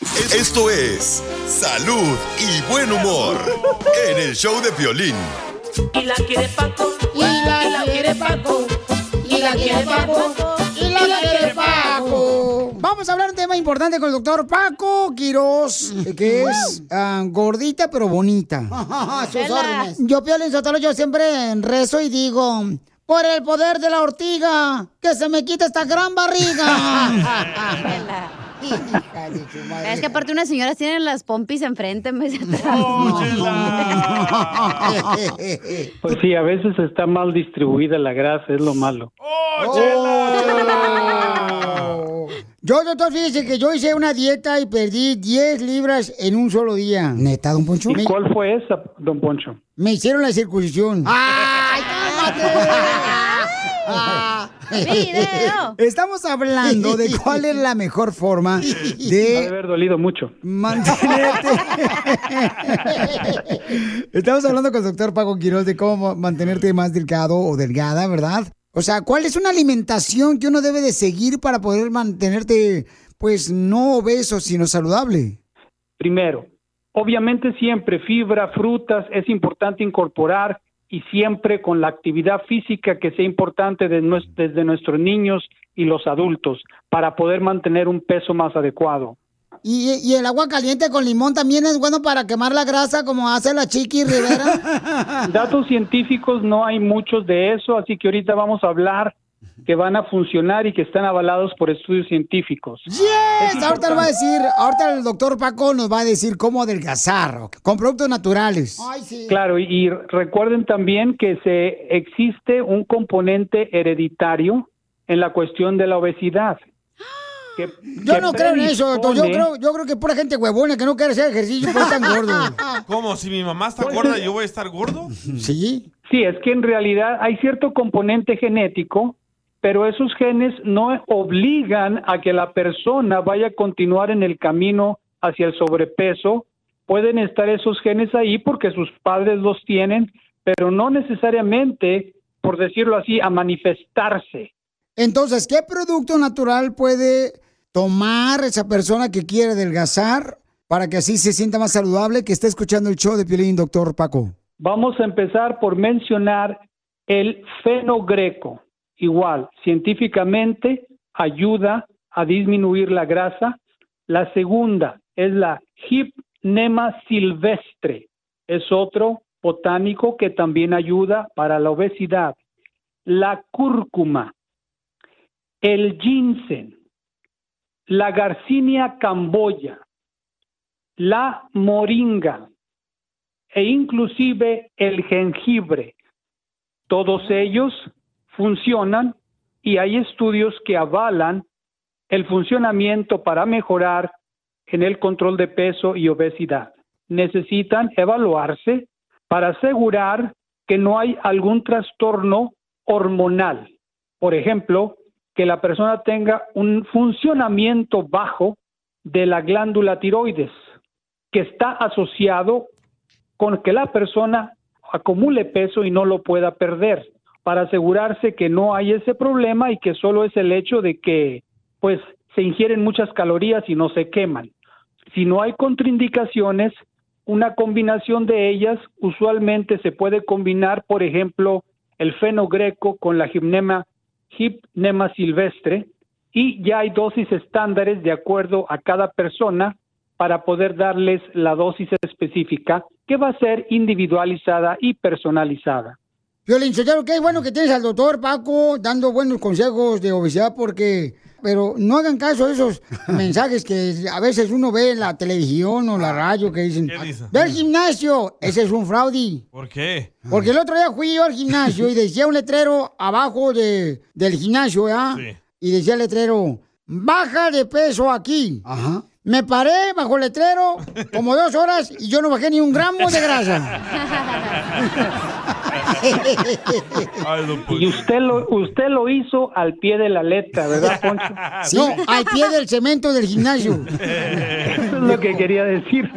Esto es salud y buen humor en el show de Piolín. Y la quiere Paco. Y la quiere Paco. Y la quiere Paco. Y la quiere Paco. Vamos a hablar de un tema importante con el doctor Paco Quiroz, que es ah, gordita pero bonita. [laughs] sus órdenes. Yo, Piolín Sotelo, yo siempre rezo y digo, por el poder de la ortiga, que se me quite esta gran barriga. [laughs] Es que aparte unas señoras tienen las pompis enfrente en vez de atrás. [laughs] Pues sí, a veces está mal distribuida la grasa, es lo malo. Yo, doctor, fíjese que yo hice una dieta y perdí 10 libras en un solo día. ¿Neta, don Poncho? ¿Y cuál fue esa, don Poncho? Me hicieron la circuncisión. ¡Ay, [laughs] ¡Video! Estamos hablando de cuál es la mejor forma Ha de haber dolido mucho. mantenerte. Estamos hablando con el doctor Paco Quiroz de cómo mantenerte más delgado o delgada, ¿verdad? O sea, ¿cuál es una alimentación que uno debe de seguir para poder mantenerte, pues, no obeso, sino saludable? Primero, obviamente siempre fibra, frutas, es importante incorporar y siempre con la actividad física que sea importante de desde nuestros niños y los adultos para poder mantener un peso más adecuado. ¿Y, y el agua caliente con limón también es bueno para quemar la grasa como hace la Chiqui Rivera? [laughs] Datos científicos no hay muchos de eso, así que ahorita vamos a hablar que van a funcionar y que están avalados por estudios científicos. Yes, ahorita lo va a decir, ahorita el doctor Paco nos va a decir cómo adelgazar con productos naturales. Claro, y, y recuerden también que se existe un componente hereditario en la cuestión de la obesidad. que- Yo que no creo en eso, doctor. Yo creo, yo creo que pura gente huevona que no quiere hacer ejercicio por tan gordo. [laughs] ¿Cómo? Si mi mamá está gorda, ¿yo voy a estar gordo? Sí. Sí, es que en realidad hay cierto componente genético, pero esos genes no obligan a que la persona vaya a continuar en el camino hacia el sobrepeso. Pueden estar esos genes ahí porque sus padres los tienen, pero no necesariamente, por decirlo así, a manifestarse. Entonces, ¿qué producto natural puede tomar esa persona que quiere adelgazar para que así se sienta más saludable que esté escuchando el show de Piolín, doctor Paco? Vamos a empezar por mencionar el fenogreco. Igual, científicamente ayuda a disminuir la grasa. La segunda es la Hypnema silvestre. Es otro botánico que también ayuda para la obesidad. La cúrcuma, el ginseng, la garcinia camboya, la moringa, e inclusive el jengibre. Todos ellos funcionan y hay estudios que avalan el funcionamiento para mejorar en el control de peso y obesidad. Necesitan evaluarse para asegurar que no hay algún trastorno hormonal. Por ejemplo, que la persona tenga un funcionamiento bajo de la glándula tiroides, que está asociado con que la persona acumule peso y no lo pueda perder, para asegurarse que no hay ese problema y que solo es el hecho de que pues se ingieren muchas calorías y no se queman. Si no hay contraindicaciones, una combinación de ellas usualmente se puede combinar, por ejemplo, el fenogreco con la gimnema, silvestre y ya hay dosis estándares de acuerdo a cada persona para poder darles la dosis específica que va a ser individualizada y personalizada. Violín, qué bueno que tienes al doctor Paco dando buenos consejos de obesidad porque... Pero no hagan caso a esos [laughs] mensajes que a veces uno ve en la televisión o la radio que dicen, dice? ve al gimnasio, ese es un fraude. ¿Por qué? Porque el otro día fui yo al gimnasio y decía un letrero abajo de, del gimnasio, ¿ya? Y decía el letrero, baja de peso aquí. Ajá. Me paré bajo el letrero como dos horas y yo no bajé ni un gramo de grasa. Y usted lo, usted lo hizo al pie de la letra, ¿verdad, Poncho? [laughs] No, al pie del cemento del gimnasio. Eso es lo que quería decir.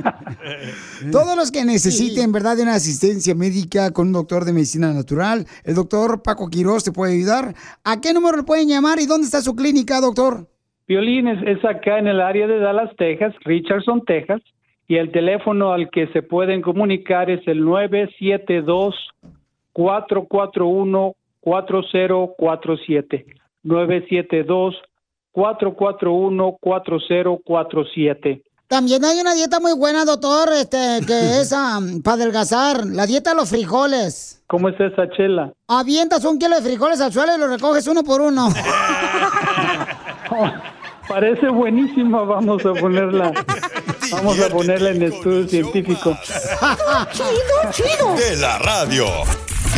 Todos los que necesiten, ¿verdad?, de una asistencia médica con un doctor de medicina natural, el doctor Paco Quiroz te puede ayudar. ¿A qué número le pueden llamar y dónde está su clínica, doctor? Violín es, es acá en el área de Dallas, Texas, Richardson, Texas, y el teléfono al que se pueden comunicar es el 972-441-4047. 972-441-4047. También hay una dieta muy buena, doctor, este, que [laughs] es ah, para adelgazar. La dieta de los frijoles. ¿Cómo es esa chela? Avientas un kilo de frijoles al suelo y lo recoges uno por uno. [laughs] [laughs] Parece buenísima, vamos a ponerla. Vamos a ponerla en estudio científico. chido, chido. De la radio.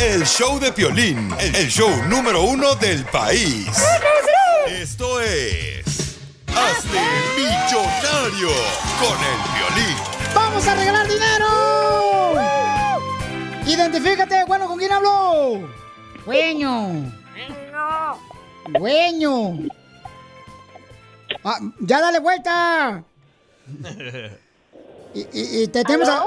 El show de Piolín, el show número uno del país. Esto es... Hazte millonario con el Piolín. ¡Vamos a regalar dinero! Identifícate, bueno, ¿con quién hablo? Dueño. Dueño. Ah, ya dale vuelta. [laughs] Y, y- y te tenemos a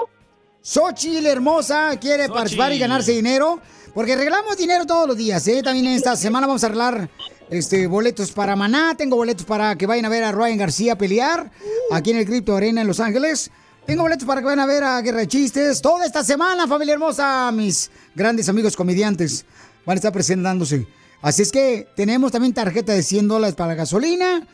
Xochitl hermosa, quiere participar y ganarse dinero. Porque regalamos dinero todos los días, ¿eh? También esta semana vamos a arreglar este, boletos para Maná. Tengo boletos para que vayan a ver a Ryan García pelear aquí en el Crypto Arena en Los Ángeles. Tengo boletos para que vayan a ver a Guerra de Chistes. Toda esta semana, familia hermosa, mis grandes amigos comediantes van a estar presentándose. Así es que tenemos también tarjeta de 100 dólares para la gasolina.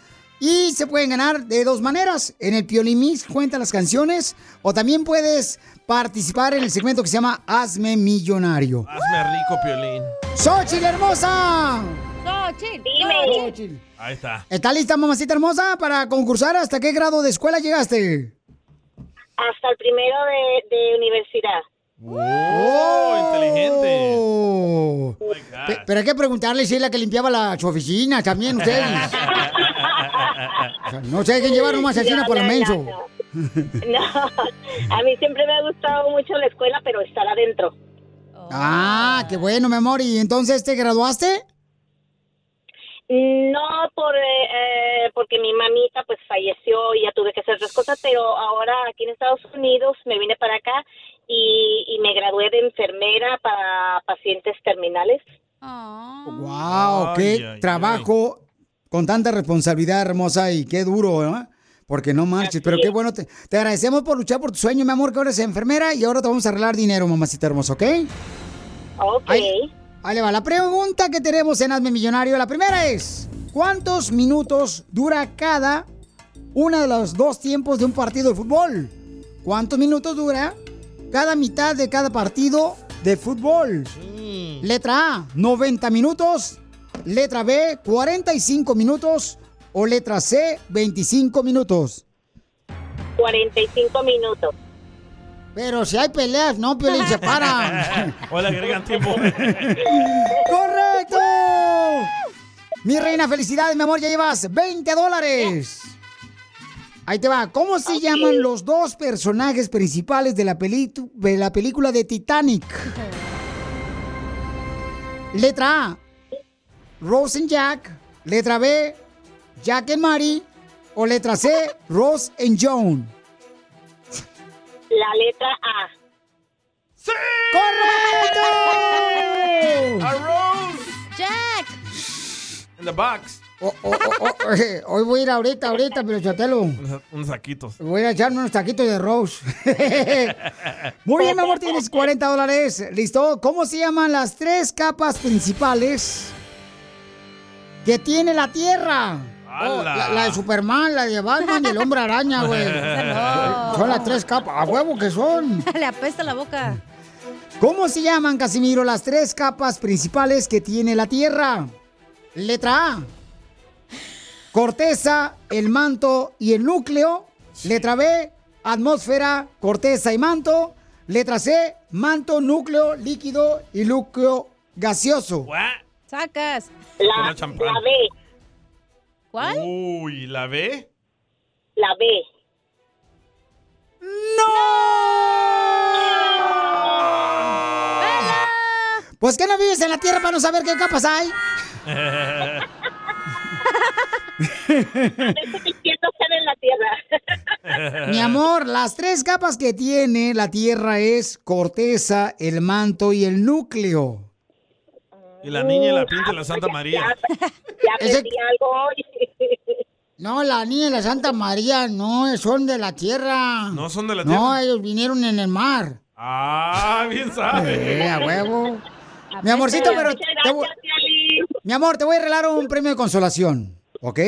Y se pueden ganar de dos maneras. En el Piolín Mix cuenta las canciones. O también puedes participar en el segmento que se llama Hazme Millonario. Hazme rico, Piolín. ¡Xochitl hermosa! Xochitl, Dime. Xochitl. Ahí está. ¿Está lista, mamacita hermosa, para concursar? ¿Hasta qué grado de escuela llegaste? Hasta el primero de, de universidad. ¡Oh, inteligente! Oh. Pe- Pero hay que preguntarle si es la que limpiaba la, su oficina también, ustedes. [laughs] [laughs] No se dejen llevar nomás así No, por el no, no, menso. No, a mí siempre me ha gustado mucho la escuela, pero estar adentro. Ah, qué bueno, mi amor. ¿Y entonces te graduaste? No por eh, eh, porque mi mamita pues falleció y ya tuve que hacer otras cosas, pero ahora aquí en Estados Unidos me vine para acá y, y me gradué de enfermera para pacientes terminales. Wow, Ay, qué ay, trabajo con tanta responsabilidad hermosa y qué duro, ¿eh? Porque no marches, pero qué bueno. Te, te agradecemos por luchar por tu sueño, mi amor, que ahora eres enfermera y ahora te vamos a arreglar dinero, mamacita hermosa, ¿ok? Ok. Ahí, ahí le va. La pregunta que tenemos en Hazme Millonario, la primera es, ¿cuántos minutos dura cada uno de los dos tiempos de un partido de fútbol? ¿Cuántos minutos dura cada mitad de cada partido de fútbol? Letra A, 90 minutos. Letra B, 45 minutos. O letra C, 25 minutos. 45 minutos. Pero si hay peleas, no, Piolín, se paran. [laughs] O le agregan tiempo. [laughs] ¡Correcto! Mi reina, felicidades, mi amor, ya llevas 20 dólares. Ahí te va. ¿Cómo se llaman los dos personajes principales de la, de la película de Titanic? Letra A, Rose and Jack. Letra B, Jack and Mary. O letra C, Rose and Joan. La letra A. ¡Correcto! ¡A Rose! ¡Jack! In the box. Oh, oh, oh, oh, eh, hoy voy a ir ahorita, ahorita, pero Chotelo. Unos, unos saquitos. Voy a echarme unos taquitos de Rose. [laughs] Muy bien, mi amor, tienes 40 dólares. ¿Listo? ¿Cómo se llaman las tres capas principales que tiene la Tierra? Oh, la, la de Superman, la de Batman y el Hombre Araña, güey. [laughs] no. Son las tres capas. A huevo que son. [laughs] Le apesta la boca. ¿Cómo se llaman, Casimiro, las tres capas principales que tiene la Tierra? Letra A. Corteza, el manto y el núcleo. Letra B. Atmósfera, corteza y manto. Letra C. Manto, núcleo, líquido y núcleo gaseoso. Sacas. La champán. La B. ¿Cuál? Uy, ¿la ve? La B. Pues que no vives en la Tierra para no saber qué capas hay. [laughs] Quiero estar en la tierra. [laughs] Mi amor, las tres capas que tiene la Tierra es corteza, el manto y el núcleo. Y la niña y la pinta de la Santa María. Ya aprendí algo hoy. [laughs] No, la niña y la Santa María no son de la Tierra. No son de la No, tierra. ellos vinieron en el mar. Ah, bien sabe. Eh, a huevo. [laughs] Mi amorcito, pero te voy- mi amor, te voy a regalar un premio de consolación, ¿ok?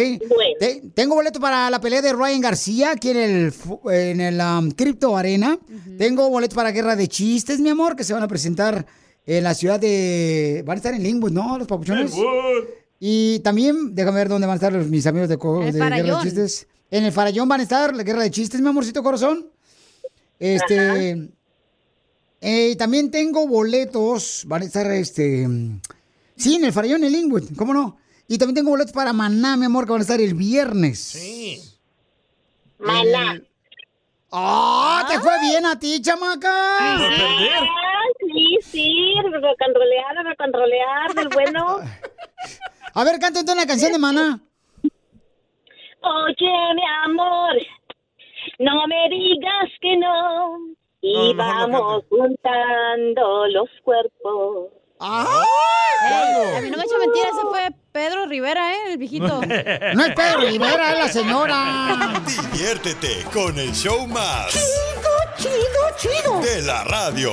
Te- tengo boleto para la pelea de Ryan García aquí en el en el um, Crypto Arena. Tengo boleto para Guerra de Chistes, mi amor, que se van a presentar en la ciudad de van a estar en Linwood, ¿no? Los papuchones. Y también, déjame ver dónde van a estar los- mis amigos de, Guerra de. Chistes. En el Farallón van a estar la Guerra de Chistes, mi amorcito corazón. Este. eh, y también tengo boletos. Van a estar este. Sí, en el Farallón, en Linwood, ¿cómo no? Y también tengo boletos para Maná, mi amor, que van a estar el viernes. Sí. Maná. ¡Ah! ¿Te fue bien a ti, chamaca? Ah, sí, sí, recontrolear, recontrolear, del bueno. A ver, canta entonces una canción de Maná. Oye, mi amor, no me digas que no. Y No, mejor no vamos juntando los cuerpos. Ey, a mí no me echa mentira, ese fue Pedro Rivera, ¿eh? El viejito. [laughs] No es Pedro [laughs] Rivera, es la señora. Diviértete con el show más. Chido, chido, chido. De la radio.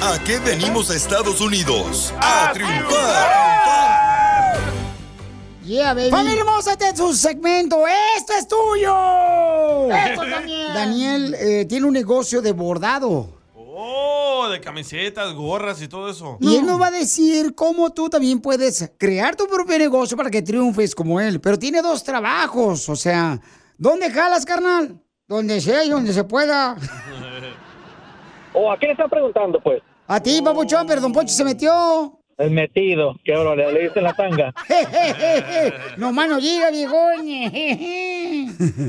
¿A qué venimos a Estados Unidos? ¡A triunfar! Yeah, baby. Familia hermosa, este es su segmento. ¡Esto es tuyo! Esto también. Daniel eh, tiene un negocio de bordado. Oh, de camisetas, gorras y todo eso. Y él nos va a decir cómo tú también puedes crear tu propio negocio para que triunfes como él. Pero tiene dos trabajos, o sea, ¿dónde jalas, carnal? Donde sea y donde se pueda. [laughs] ¿O a quién están preguntando, pues? A ti, papuchón, pero Don Poncho se metió. El metido, que ahora le, le dicen la tanga. [laughs] no más no diga, viejón.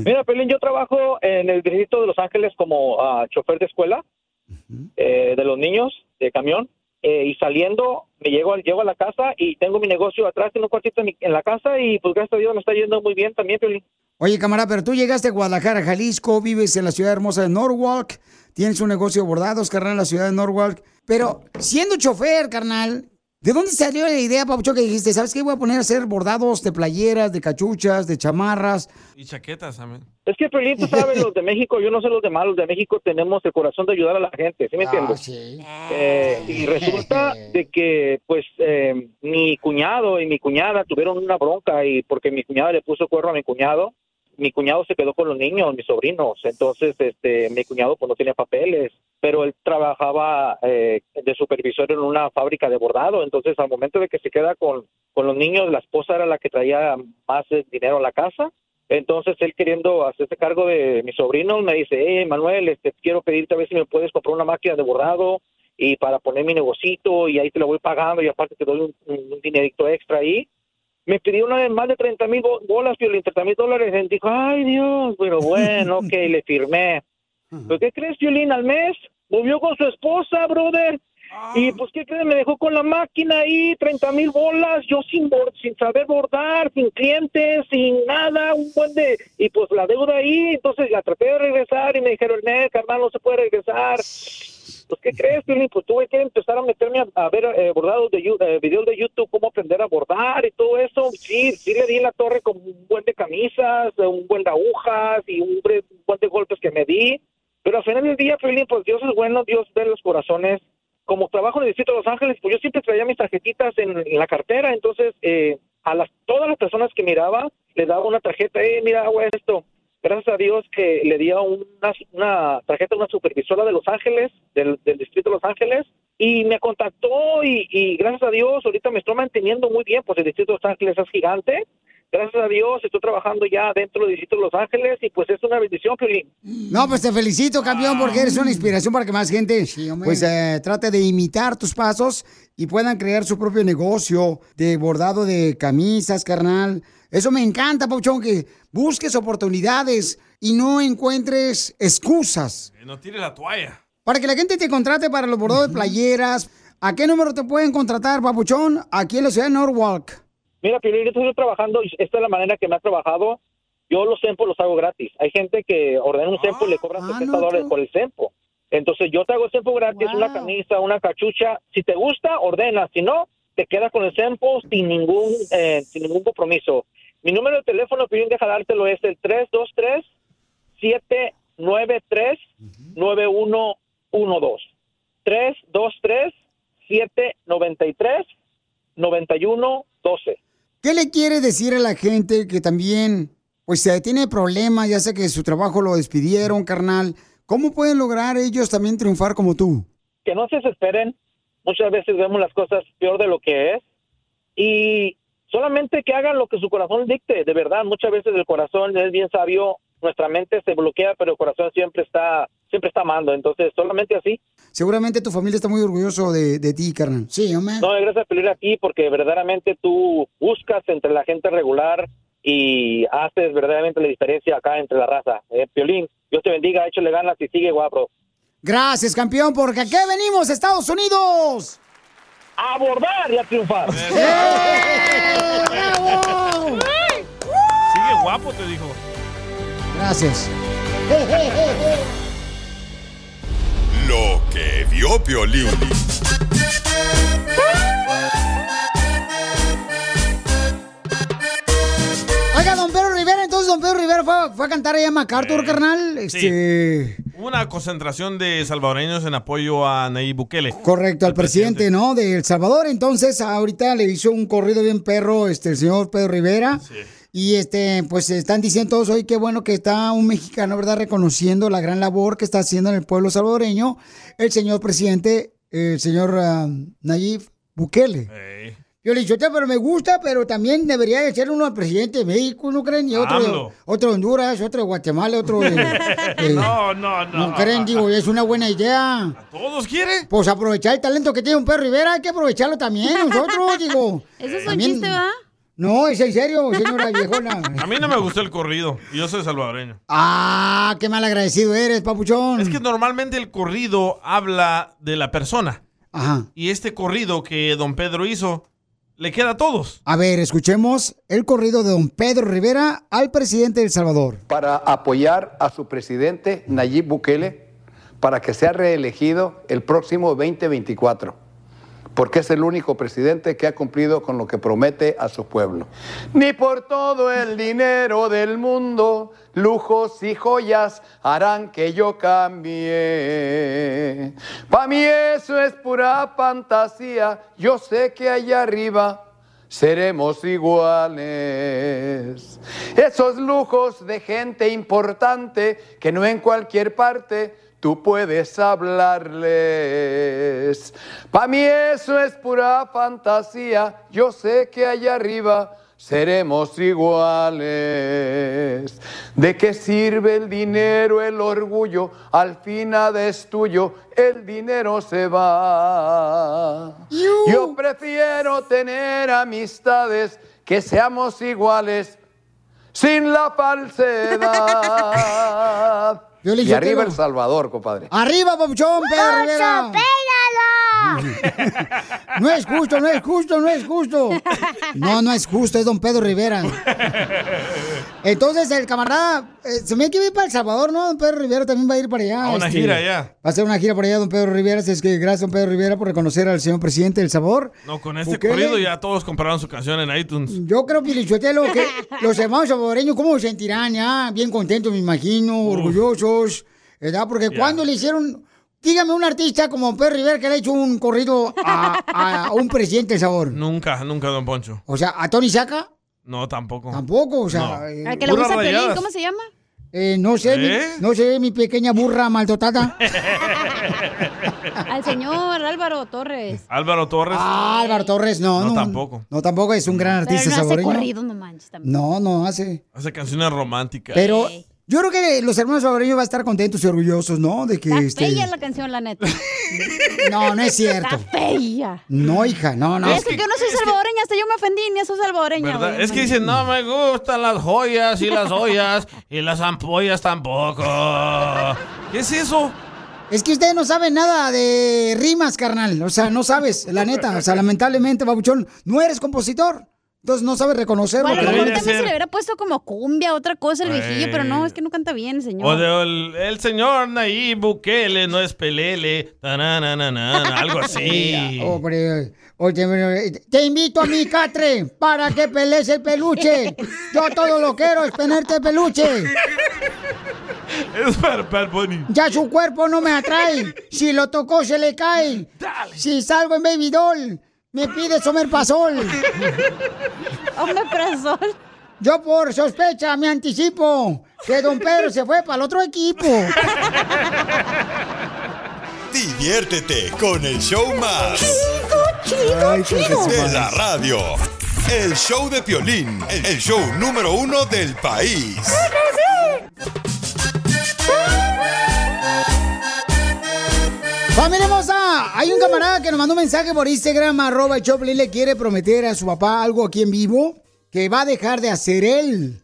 Mira, Pelín, yo trabajo en el distrito de Los Ángeles como ah, chofer de escuela eh, de los niños de camión. eh, y saliendo, me llego, al- llego a la casa y tengo mi negocio atrás, tengo un cuartito en, mi- en la casa y pues gracias a Dios me está yendo muy bien también, Pelín. Oye, camarada, pero tú llegaste a Guadalajara, Jalisco, vives en la ciudad hermosa de Norwalk, tienes un negocio de bordados, carnal, en la ciudad de Norwalk. Pero siendo chofer, carnal, ¿de dónde salió la idea, Papucho, que dijiste, ¿sabes qué? Voy a poner a hacer bordados de playeras, de cachuchas, de chamarras. Y chaquetas también. Es que, Pelín, tú sabes, los de México, yo no sé los demás, los de México tenemos el corazón de ayudar a la gente, ¿sí me entiendes? Eh, y resulta de que, pues, eh, mi cuñado y mi cuñada tuvieron una bronca y porque mi cuñada le puso cuerno a mi cuñado, mi cuñado se quedó con los niños, mis sobrinos, entonces, este, mi cuñado pues no tenía papeles, pero él trabajaba eh, de supervisor en una fábrica de bordado, entonces al momento de que se queda con, con los niños, la esposa era la que traía más eh, dinero a la casa, entonces él queriendo hacerse cargo de mis sobrinos me dice, hey Manuel, este, quiero pedirte a ver si me puedes comprar una máquina de bordado y para poner mi negocito y ahí te lo voy pagando y aparte te doy un, dinerito extra ahí. Me pidió una de más de 30 mil bolas, Piolín, 30 mil dólares. Y dijo, ay Dios, pero bueno, ok, [laughs] le firmé. ¿Pero qué crees, Piolín? Al mes volvió con su esposa, brother. Y pues, ¿qué crees? Me dejó con la máquina ahí, 30 mil bolas, yo sin, sin saber bordar, sin clientes, sin nada, un buen de... Y pues la deuda ahí, entonces la traté de regresar y me dijeron, no, carnal, no se puede regresar. Pues, ¿qué crees, Piolín? Pues tuve que empezar a meterme a, ver eh, bordados de eh, videos de YouTube, cómo aprender a bordar y todo eso. Sí, sí le di en la torre con un buen de camisas, eh, un buen de agujas y un, buen de golpes que me di. Pero al final del día, Piolín, pues Dios es bueno, Dios ve los corazones. Como trabajo en el Distrito de Los Ángeles, pues yo siempre traía mis tarjetitas en, la cartera, entonces eh, a las todas las personas que miraba les daba una tarjeta, eh, mira, güey, esto. Gracias a Dios que le di a una, una tarjeta a una supervisora de Los Ángeles, del, del Distrito de Los Ángeles, y me contactó y, y gracias a Dios ahorita me estoy manteniendo muy bien, pues el Distrito de Los Ángeles es gigante. Gracias a Dios estoy trabajando ya dentro del Distrito de Los Ángeles y pues es una bendición, Piolín. No, pues te felicito, campeón, porque eres una inspiración para que más gente pues eh, trate de imitar tus pasos y puedan crear su propio negocio de bordado de camisas, carnal. Eso me encanta, Pauchón, que busques oportunidades y no encuentres excusas. Que no tire la toalla. Para que la gente te contrate para los bordados de playeras, ¿a qué número te pueden contratar, Papuchón? Aquí en la ciudad de Norwalk. Mira, Piolín, yo estoy trabajando, y esta es la manera que me ha trabajado. Yo los sempos los hago gratis. Hay gente que ordena un sempo y le cobran 60 dólares por el sempo. Entonces yo te hago el sempo gratis, una camisa, una cachucha. Si te gusta, ordena. Si no, te quedas con el sempo sin ningún, eh, sin ningún compromiso. Mi número de teléfono, Piolín, deja dártelo, es el 323-793-9112. 323-793-9112. ¿Qué le quiere decir a la gente que también, pues, eh, tiene problemas, ya sé que su trabajo lo despidieron, carnal? ¿Cómo pueden lograr ellos también triunfar como tú? que no se desesperen. Muchas veces vemos las cosas peor de lo que es. Y solamente que hagan lo que su corazón dicte, de verdad. Muchas veces el corazón es bien sabio nuestra mente se bloquea, pero el corazón siempre está, siempre está amando. Entonces, solamente así. Seguramente tu familia está muy orgulloso de, de ti, carnal. Sí, hombre. No, gracias por ir aquí porque verdaderamente tú buscas entre la gente regular y haces verdaderamente la diferencia acá entre la raza. Eh, Piolín, Dios te bendiga, échale ganas y sigue guapo. Gracias, campeón, porque aquí venimos, Estados Unidos. A abordar y a triunfar. ¡Bravo! Sigue guapo, te dijo. Gracias. [laughs] Lo que vio Piolín. Oiga, don Pedro Rivera, entonces don Pedro Rivera fue, fue a cantar allá a MacArthur, carnal. Este, Una concentración de salvadoreños en apoyo a Nayib Bukele. Correcto, al presidente, ¿no? De El Salvador. Entonces, ahorita le hizo un corrido bien perro este, el señor Pedro Rivera. Y este, pues están diciendo todos hoy qué bueno que está un mexicano, ¿verdad? Reconociendo la gran labor que está haciendo en el pueblo salvadoreño el señor presidente, el señor ah, Nayib Bukele. Yo le dije, "Oye, pero me gusta, pero también debería de ser uno el presidente de México, ¿no creen? Y otro, otro de Honduras, otro de Guatemala, otro de... [laughs] de- No, no, no. ¿No creen? Digo, es una buena idea. ¿Todos quieren? Pues aprovechar el talento que tiene un perro Rivera, hay que aprovecharlo también nosotros, digo. Eso es un También- chiste, ¿va? No, es en serio, señora viejona. A mí no me gustó el corrido. Yo soy salvadoreño. Ah, qué mal agradecido eres, papuchón. Es que normalmente el corrido habla de la persona. Ajá. Y este corrido que don Pedro hizo le queda a todos. A ver, escuchemos el corrido de don Pedro Rivera al presidente de El Salvador. para apoyar a su presidente Nayib Bukele para que sea reelegido el próximo 2024, porque es el único presidente que ha cumplido con lo que promete a su pueblo. Ni por todo el dinero del mundo, lujos y joyas harán que yo cambie. Para mí eso es pura fantasía, yo sé que allá arriba seremos iguales. Esos lujos de gente importante que no en cualquier parte tú puedes hablarles. Para mí eso es pura fantasía, yo sé que allá arriba seremos iguales. ¿De qué sirve el dinero, el orgullo? Al fin nada es tuyo, el dinero se va. Yo prefiero tener amistades que seamos iguales sin la falsedad. [laughs] Y yo arriba te lo- El Salvador, compadre. ¡Arriba, papuchón, Pedro Rivera! [laughs] No es justo, no es justo, no es justo. No, no es justo, es don Pedro Rivera. Entonces, el camarada, eh, se me que ir para El Salvador, ¿no? Don Pedro Rivera también va a ir para allá. A una este, gira allá. Va a hacer una gira por allá, don Pedro Rivera. Así es que gracias, don Pedro Rivera, por reconocer al señor presidente de El Salvador. No, con este Bukele. corrido ya todos compraron su canción en iTunes. Yo creo, Pilichotelo, que los hermanos salvadoreños, ¿cómo se sentirán ya? Bien contentos, me imagino, orgullosos, ¿verdad? Porque cuando le hicieron, dígame un artista como Pedro Rivera que le ha hecho un corrido a, a un presidente sabor. Nunca, nunca, don Poncho. O sea, a Tony Saca, No, tampoco. tampoco, o sea. No. eh, Al que le gusta Piolín, ¿cómo se llama? eh, no sé, mi- ¿Eh? no sé, mi pequeña burra maldotada. Al señor Álvaro Torres. Álvaro Torres. Ah, Álvaro Torres, no, No, no. tampoco. No, tampoco es un gran Pero artista no hace salvadoreño. corrido, no manches. también. No, no hace. Hace canciones románticas. Pero yo creo que los hermanos salvadoreños van a estar contentos y orgullosos, ¿no? De que Está este. fea la canción, la neta. No, no es cierto. Está fea. No, hija, no, no. es que yo no soy salvadoreña, hasta yo me ofendí, ni soy salvadoreña. ¿Verdad? güey. Es que dicen, no me gustan las joyas y las ollas y las ampollas tampoco. ¿Qué es eso? Es que usted no sabe nada de rimas, carnal. O sea, no sabes, la neta. O sea, lamentablemente, babuchón, no eres compositor. Entonces no sabes reconocer Bueno, lo a que también se le hubiera puesto como cumbia, otra cosa el viejillo, pero no, es que no canta bien el señor. O de el, el señor Nayib Bukele no es pelele, tananana, algo [laughs] así. Hombre, oye, te invito a mi catre para que pelees el peluche. Yo todo lo quiero es tenerte el peluche. Es para Bad Bunny. Ya su cuerpo no me atrae. Si lo tocó, se le cae. Si salgo en Baby Doll, me pide somerpasol. Omeprazol. Yo por sospecha me anticipo que don Pedro se fue para el otro equipo. Diviértete con el show más. Ay, qué De desmadre. la radio. El show de Piolín, el show número uno del país. Familia hermosa, hay un camarada que nos mandó un mensaje por Instagram, arroba el Choplin, le quiere prometer a su papá algo aquí en vivo que va a dejar de hacer él.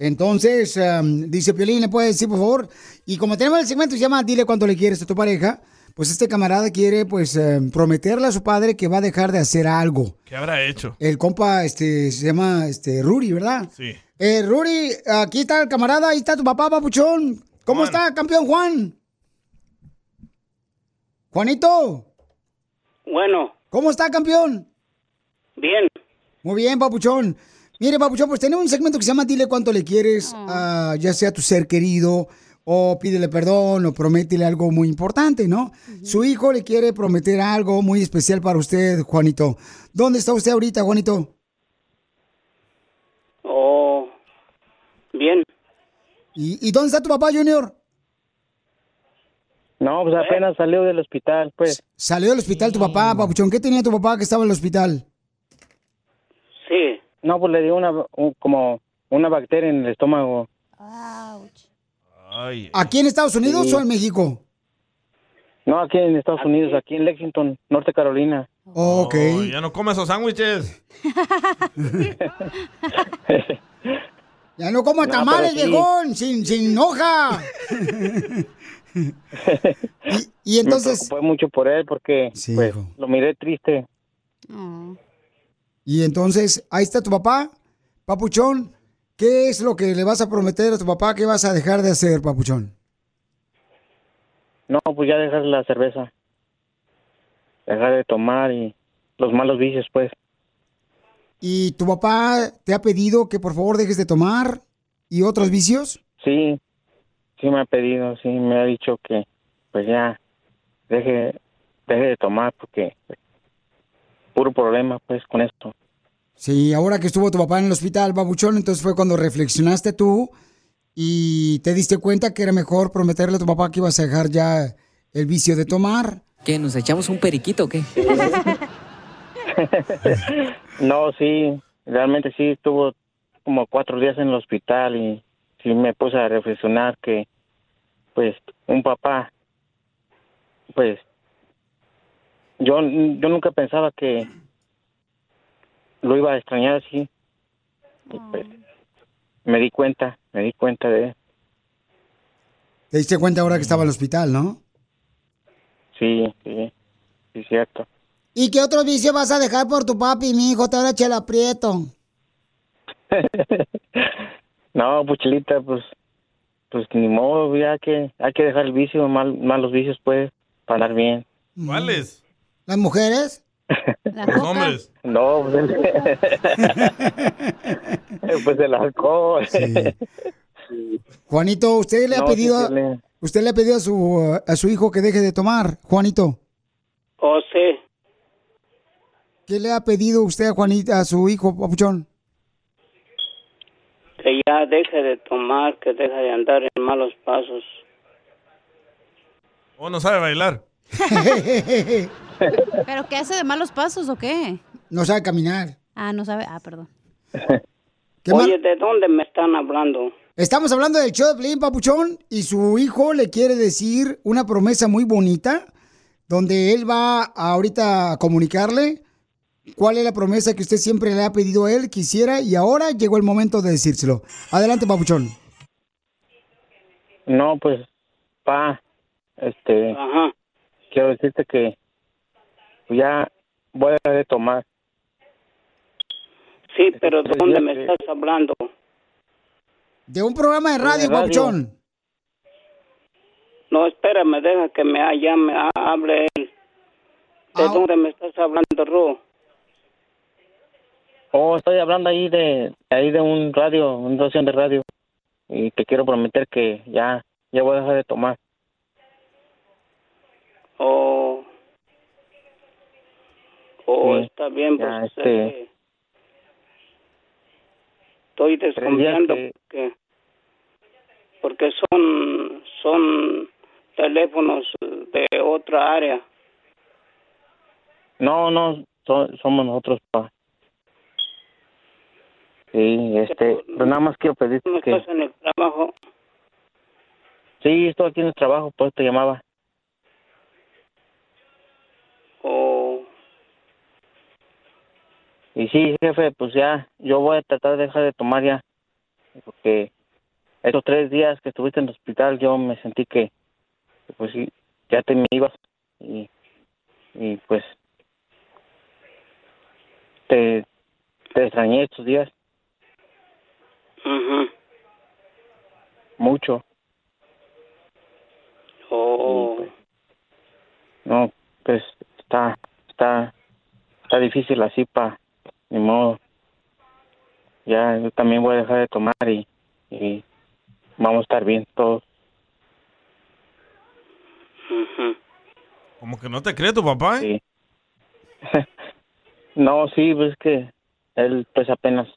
Entonces, um, dice Piolín, ¿le puede decir, por favor? Y como tenemos el segmento se llama Dile cuánto le quieres a tu pareja, pues este camarada quiere, pues, eh, prometerle a su padre que va a dejar de hacer algo. ¿Qué habrá hecho? El compa, este, se llama, este, Ruri, ¿verdad? Sí. Eh, Ruri, aquí está el camarada, ahí está tu papá, papuchón. ¿Cómo está, campeón Juan? Juanito. Bueno, ¿Cómo está, campeón? bien. Muy bien, papuchón. Mire, papuchón, pues tenemos un segmento que se llama Dile cuánto le quieres, a, ya sea a tu ser querido, o pídele perdón, o prométele algo muy importante, ¿no? Su hijo le quiere prometer algo muy especial para usted, Juanito. ¿Dónde está usted ahorita, Juanito? Oh, bien. ¿Y, y dónde está tu papá, Junior? No, pues apenas salió del hospital, pues. Salió del hospital tu papá, papuchón. ¿Qué tenía tu papá que estaba en el hospital? Sí. No, pues le dio una, un- como una bacteria en el estómago. ¿Aquí en Estados Unidos Sí. o en México? No, aquí en Estados Unidos, aquí en Lexington, Norte Carolina. Ok. Oh, ya no come esos sándwiches. [laughs] Ya no como No, tamales, pero sí. viejón, sin, sin hoja. [laughs] [laughs] y, y entonces... Me preocupé mucho por él porque pues, lo miré triste. Y entonces, ahí está tu papá, papuchón. ¿Qué es lo que le vas a prometer a tu papá? ¿Qué vas a dejar de hacer, papuchón? No, pues ya dejar la cerveza. Dejar de tomar y los malos vicios, pues. ¿Y tu papá te ha pedido que por favor dejes de tomar y otros vicios? Sí, sí me ha pedido, sí me ha dicho que pues ya deje, deje de tomar porque puro problema pues con esto. Sí, ahora que estuvo tu papá en el hospital, papuchón, entonces fue cuando reflexionaste tú y te diste cuenta que era mejor prometerle a tu papá que ibas a dejar ya el vicio de tomar. ¿Qué? ¿Nos echamos un periquito o qué? [laughs] No, sí, realmente sí estuvo como cuatro días en el hospital y sí me puse a reflexionar que pues un papá pues yo yo nunca pensaba que lo iba a extrañar así. Y, pues, me di cuenta, me di cuenta de Te diste cuenta ahora que estaba en el hospital, ¿no? sí, sí, sí cierto. ¿Y qué otro vicio vas a dejar por tu papi, mi hijo? Te ahora chela aprieto. [laughs] No, puchelita, pues, pues ni modo, ya que hay que dejar el vicio, mal, malos vicios, pues, para andar bien. ¿Cuáles? ¿Las mujeres? [laughs] Los hombres. No, pues el, [laughs] pues el alcohol. Juanito, ¿usted le ha pedido, sí, sí, le- usted le ha pedido a su, a su hijo que deje de tomar, Juanito? Oh, sí. ¿Qué le ha pedido usted a Juanita, a su hijo, papuchón? Que ya deje de tomar, que deje de andar en malos pasos. ¿O no sabe bailar? [laughs] ¿Pero qué hace de malos pasos o qué? No sabe caminar. Ah, no sabe. Ah, perdón. [laughs] Oye, ¿de dónde me están hablando? Estamos hablando del show de Pelín Papuchón y su hijo le quiere decir una promesa muy bonita donde él va a ahorita a comunicarle cuál es la promesa que usted siempre le ha pedido a él, quisiera y ahora llegó el momento de decírselo. Adelante, Papuchón. No, pues, pa, este, quiero decirte que ya voy a dejar de tomar. Sí, pero ¿de dónde me estás hablando? De un programa de radio, radio. Papuchón. No, espérame, deja que me llame, ha- hable él. ¿De dónde me estás hablando, Ru? Oh, estoy hablando ahí de, ahí de un radio, una estación de radio. Y te quiero prometer que ya, ya voy a dejar de tomar. Oh, oh Sí, está bien, pues ya, este- eh, estoy desconfiando que- porque, porque son son teléfonos de otra área. No, no, so- somos nosotros, pa. Sí, este, nada más quiero pedirte que... estás en el trabajo? Sí, estoy aquí en el trabajo, por eso te llamaba. Oh. Y sí, jefe, pues ya, yo voy a tratar de dejar de tomar ya, porque estos tres días que estuviste en el hospital yo me sentí que, pues sí, ya te me ibas y, y pues te, te extrañé estos días. Ujú. mucho. Oh, No, pues está, está, está difícil así pa, ni modo. Ya, yo también voy a dejar de tomar y, y vamos a estar bien todos. Como que no te cree tu papá, ¿eh? [laughs] No, sí, pues que él pues apenas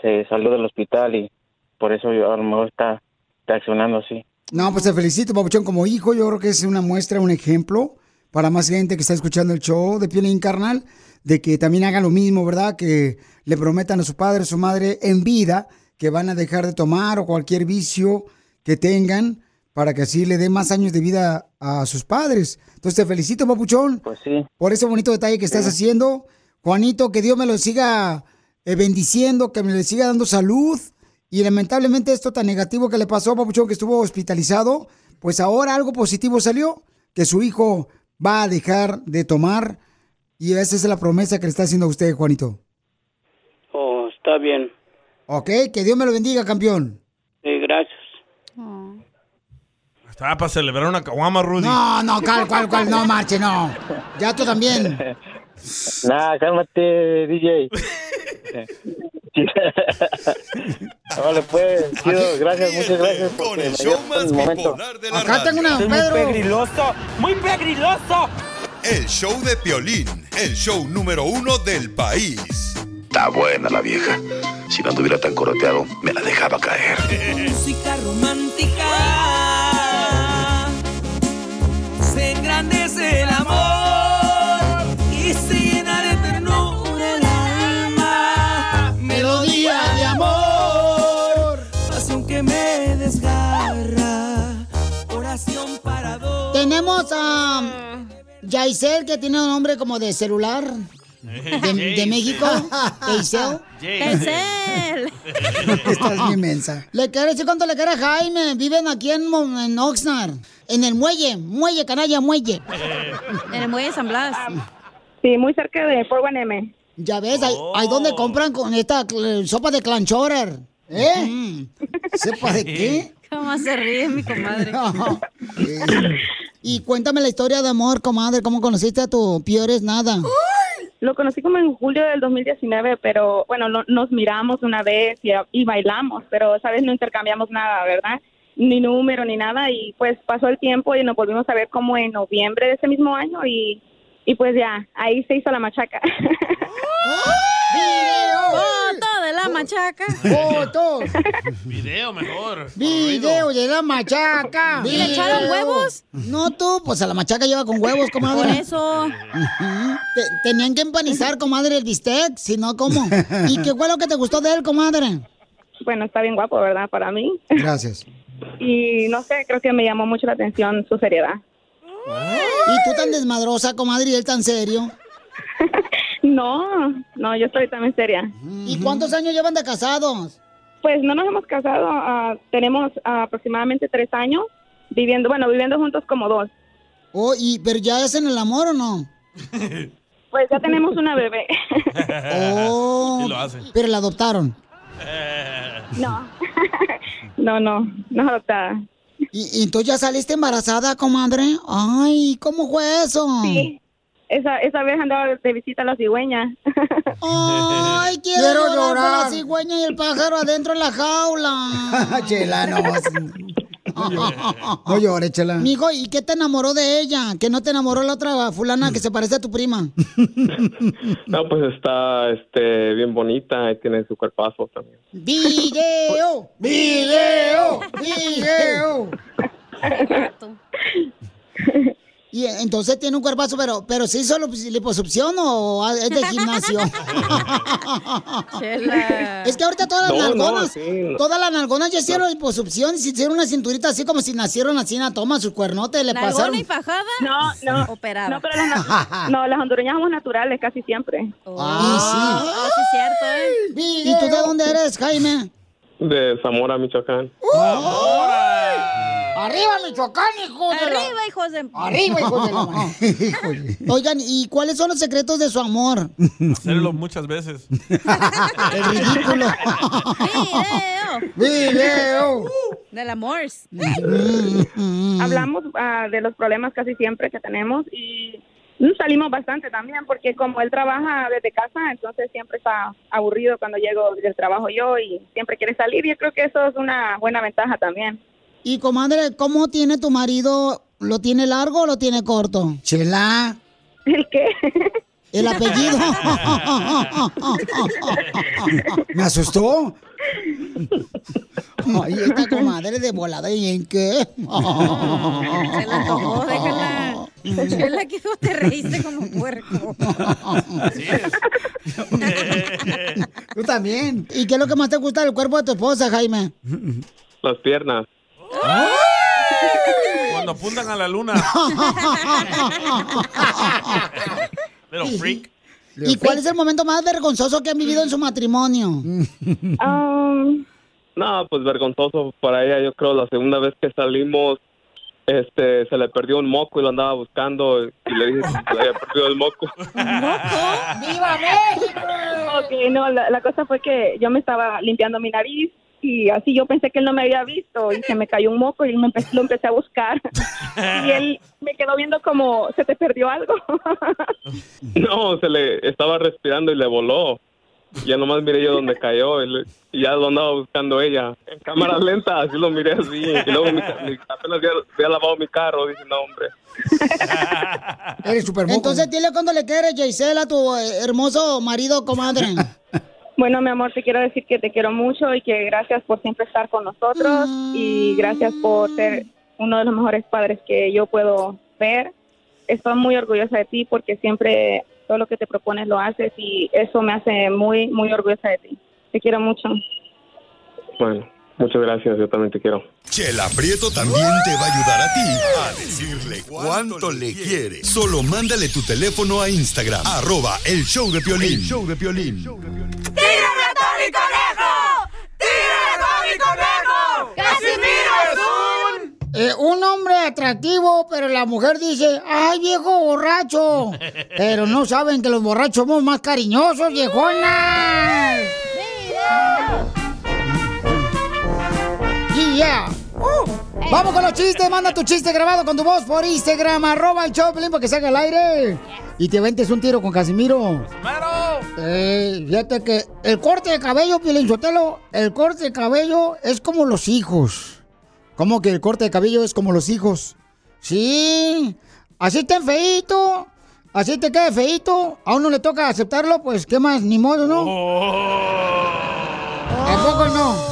se salió del hospital y por eso yo a lo mejor está reaccionando así. No, pues te felicito, Papuchón, como hijo. Yo creo que es una muestra, un ejemplo para más gente que está escuchando el show de Piolín Carnal, de que también hagan lo mismo, ¿verdad? Que le prometan a su padre, a su madre en vida que van a dejar de tomar o cualquier vicio que tengan para que así le dé más años de vida a sus padres. Entonces te felicito, Papuchón. Pues sí. Por ese bonito detalle que estás haciendo. Juanito, que Dios me lo siga eh, bendiciendo, que me le siga dando salud. Y lamentablemente esto tan negativo que le pasó a Papuchón, que estuvo hospitalizado, pues ahora algo positivo salió, que su hijo va a dejar de tomar. Y esa es la promesa que le está haciendo a usted, Juanito. Oh, está bien. Ok, que Dios me lo bendiga, campeón. Sí, gracias. Estaba para celebrar una caguama, Rudy. No, no, cuál, cuál, cuál, no marche, no. Ya tú también. [laughs] Nah, cálmate, DJ. [laughs] [laughs] vale, pues, chido, gracias, muchas gracias. Con el show más bipolar de la Acá radio. tengo una, Pedro. pegriloso, muy pegriloso. El show de Piolín, el show número uno del país. Está buena la vieja. Si no anduviera tan coroteado, me la dejaba caer. Música romántica. Se engrandece el amor y se Tenemos a Yaisel, que tiene un nombre como de celular. De, [laughs] de México. Yaisel. Yaisel. [laughs] Estás bien mensa. Le quiero decir cuánto le quiere a Jaime. Viven aquí en, en Oxnard. En el muelle. Muelle, canalla, muelle. En el muelle de San Blas. Sí, muy cerca de Fort. Ya ves, ahí, ahí donde compran con esta cl- sopa de clanchorer. ¿Eh? Mm. ¿Sopa de qué? [laughs] ¿Cómo se ríe mi comadre? [laughs] Y cuéntame la historia de amor, comadre. ¿Cómo conociste a tu Piores Nada? Lo conocí como en julio del 2019, pero bueno, no- nos miramos una vez y, y bailamos, pero sabes, no intercambiamos nada, ¿verdad? Ni número ni nada y pues pasó el tiempo y nos volvimos a ver como en noviembre de ese mismo año y, y pues ya, ahí se hizo la machaca. [laughs] Foto [laughs] de la machaca. ¡Fotos! Video mejor. ¡Video de la machaca! ¿Y le echaron huevos? No tú, pues a la machaca lleva con huevos, comadre. Por eso. Tenían que empanizar, comadre, el bistec, si no, ¿cómo? ¿Y qué fue lo que te gustó de él, comadre? bueno, está bien guapo, ¿verdad? Para mí. Gracias. Y no sé, creo que me llamó mucho la atención su seriedad. ¿Y tú tan desmadrosa, comadre, y él tan serio? [laughs] [laughs] No, no, yo estoy también seria. ¿Y cuántos años llevan de casados? Pues no nos hemos casado, ah, tenemos aproximadamente tres años viviendo, bueno, viviendo juntos como dos. Oh, y, ¿Pero ya es en el amor o no? [laughs] Pues ya tenemos una bebé. [laughs] Oh, Sí lo hacen. pero la adoptaron. No, no, no, no es adoptada. ¿Y, y entonces ya saliste embarazada, comadre? Ay, ¿cómo fue eso? Sí, esa, esa vez andaba de visita a la cigüeña. Ay, [laughs] quiero, Quiero llorar, llorar. la cigüeña y el pájaro adentro de la jaula. [laughs] Chela, no. No llores, chela. Mijo, ¿y qué te enamoró de ella? ¿Que no te enamoró la otra fulana que se parece a tu prima? [laughs] No, pues está este, bien bonita y tiene su cuerpazo también. ¡Video! ¡Video! ¡Video! Y entonces tiene un cuerpazo, pero, pero ¿se hizo lip- liposucción o ah, es de gimnasio? [laughs] Es que ahorita todas las No, no, nalgonas, sí, no. todas las nalgonas ya hicieron liposucción y se hicieron una cinturita así como si nacieron así en la toma, su cuernote le ¿Nalgona pasaron. y fajada? No, no. [laughs] Operada. No, pero las, na- [laughs] no, las hondureñas somos naturales casi siempre. Ah, sí. Ah, sí, cierto, ¿eh? ¿Y tú de dónde eres, Jaime? De Zamora, Michoacán. ¡Arriba, Michoacán, hijo de la- Arriba, hijos de... Arriba, hijo de la... [laughs] Oigan, ¿y cuáles son los secretos de su amor? Hacerlo muchas veces. [laughs] El ridículo. Video. Video. Del amor. Hablamos ah, de los problemas casi siempre que tenemos y mm, salimos bastante también porque como él trabaja desde casa, entonces siempre está aburrido cuando llego del trabajo yo y siempre quiere salir y yo creo que eso es una buena ventaja también. Y comadre, ¿cómo tiene tu marido? ¿Lo tiene largo o lo tiene corto? Chela. ¿El qué? El apellido. [laughs] Me asustó. Ay, esta comadre de volada, ¿y en qué? Se la antojó, déjala. Chela, que tú te reíste como puerco. [laughs] Tú también. ¿Y qué es lo que más te gusta del cuerpo de tu esposa, Jaime? Las piernas. Cuando apuntan a la luna. [laughs] Pero freak. ¿Y cuál es el momento más vergonzoso que han vivido en su matrimonio? No, pues vergonzoso para ella. Yo creo la segunda vez que salimos, este, se le perdió un moco y lo andaba buscando y le dije que se le había perdido el moco. [laughs] ¡Viva México! Ok, no, la, la cosa fue que yo me estaba limpiando mi nariz y así yo pensé que él no me había visto y se me cayó un moco y me empe- lo empecé a buscar. [laughs] y él me quedó viendo como, ¿se te perdió algo? [laughs] No, se le estaba respirando y le voló. Ya nomás miré yo donde cayó y, le- y ya lo andaba buscando ella. En cámara lenta, así lo miré así. Y luego mi, ca- mi- apenas había, había lavado mi carro. Dije, no, hombre. [laughs] Eres súper Entonces dile cuando le quieres, Gisela, a tu eh, hermoso marido, comadre. Bueno, mi amor, te quiero decir que te quiero mucho y que gracias por siempre estar con nosotros y gracias por ser uno de los mejores padres que yo puedo ver. Estoy muy orgullosa de ti porque siempre todo lo que te propones lo haces y eso me hace muy, muy orgullosa de ti. Te quiero mucho. Bueno, muchas gracias. Yo también te quiero. Chela Prieto también te va a ayudar a ti a decirle cuánto le quiere. Solo mándale tu teléfono a Instagram, arroba el show de Piolín. El show de Piolín. ¡Tírame a Tony Conejo! ¡Tírame a Tony Conejo! ¡Casimiro es un... Eh, un hombre atractivo, pero la mujer dice, ¡ay, viejo borracho! Pero no saben que los borrachos somos más cariñosos, viejonas. Y ya. Uh, Vamos con los chistes, manda tu chiste grabado con tu voz por Instagram, arroba el show, Pelín, para que salga al aire. Y te ventes un tiro con Casimiro. Eh, fíjate que el corte de cabello, Piolín Sotelo, el corte de cabello es como los hijos. ¿Cómo que el corte de cabello es como los hijos? Sí, así te feito, así te quede feito, a uno le toca aceptarlo, pues qué más, ni modo, ¿no? ¿A poco no?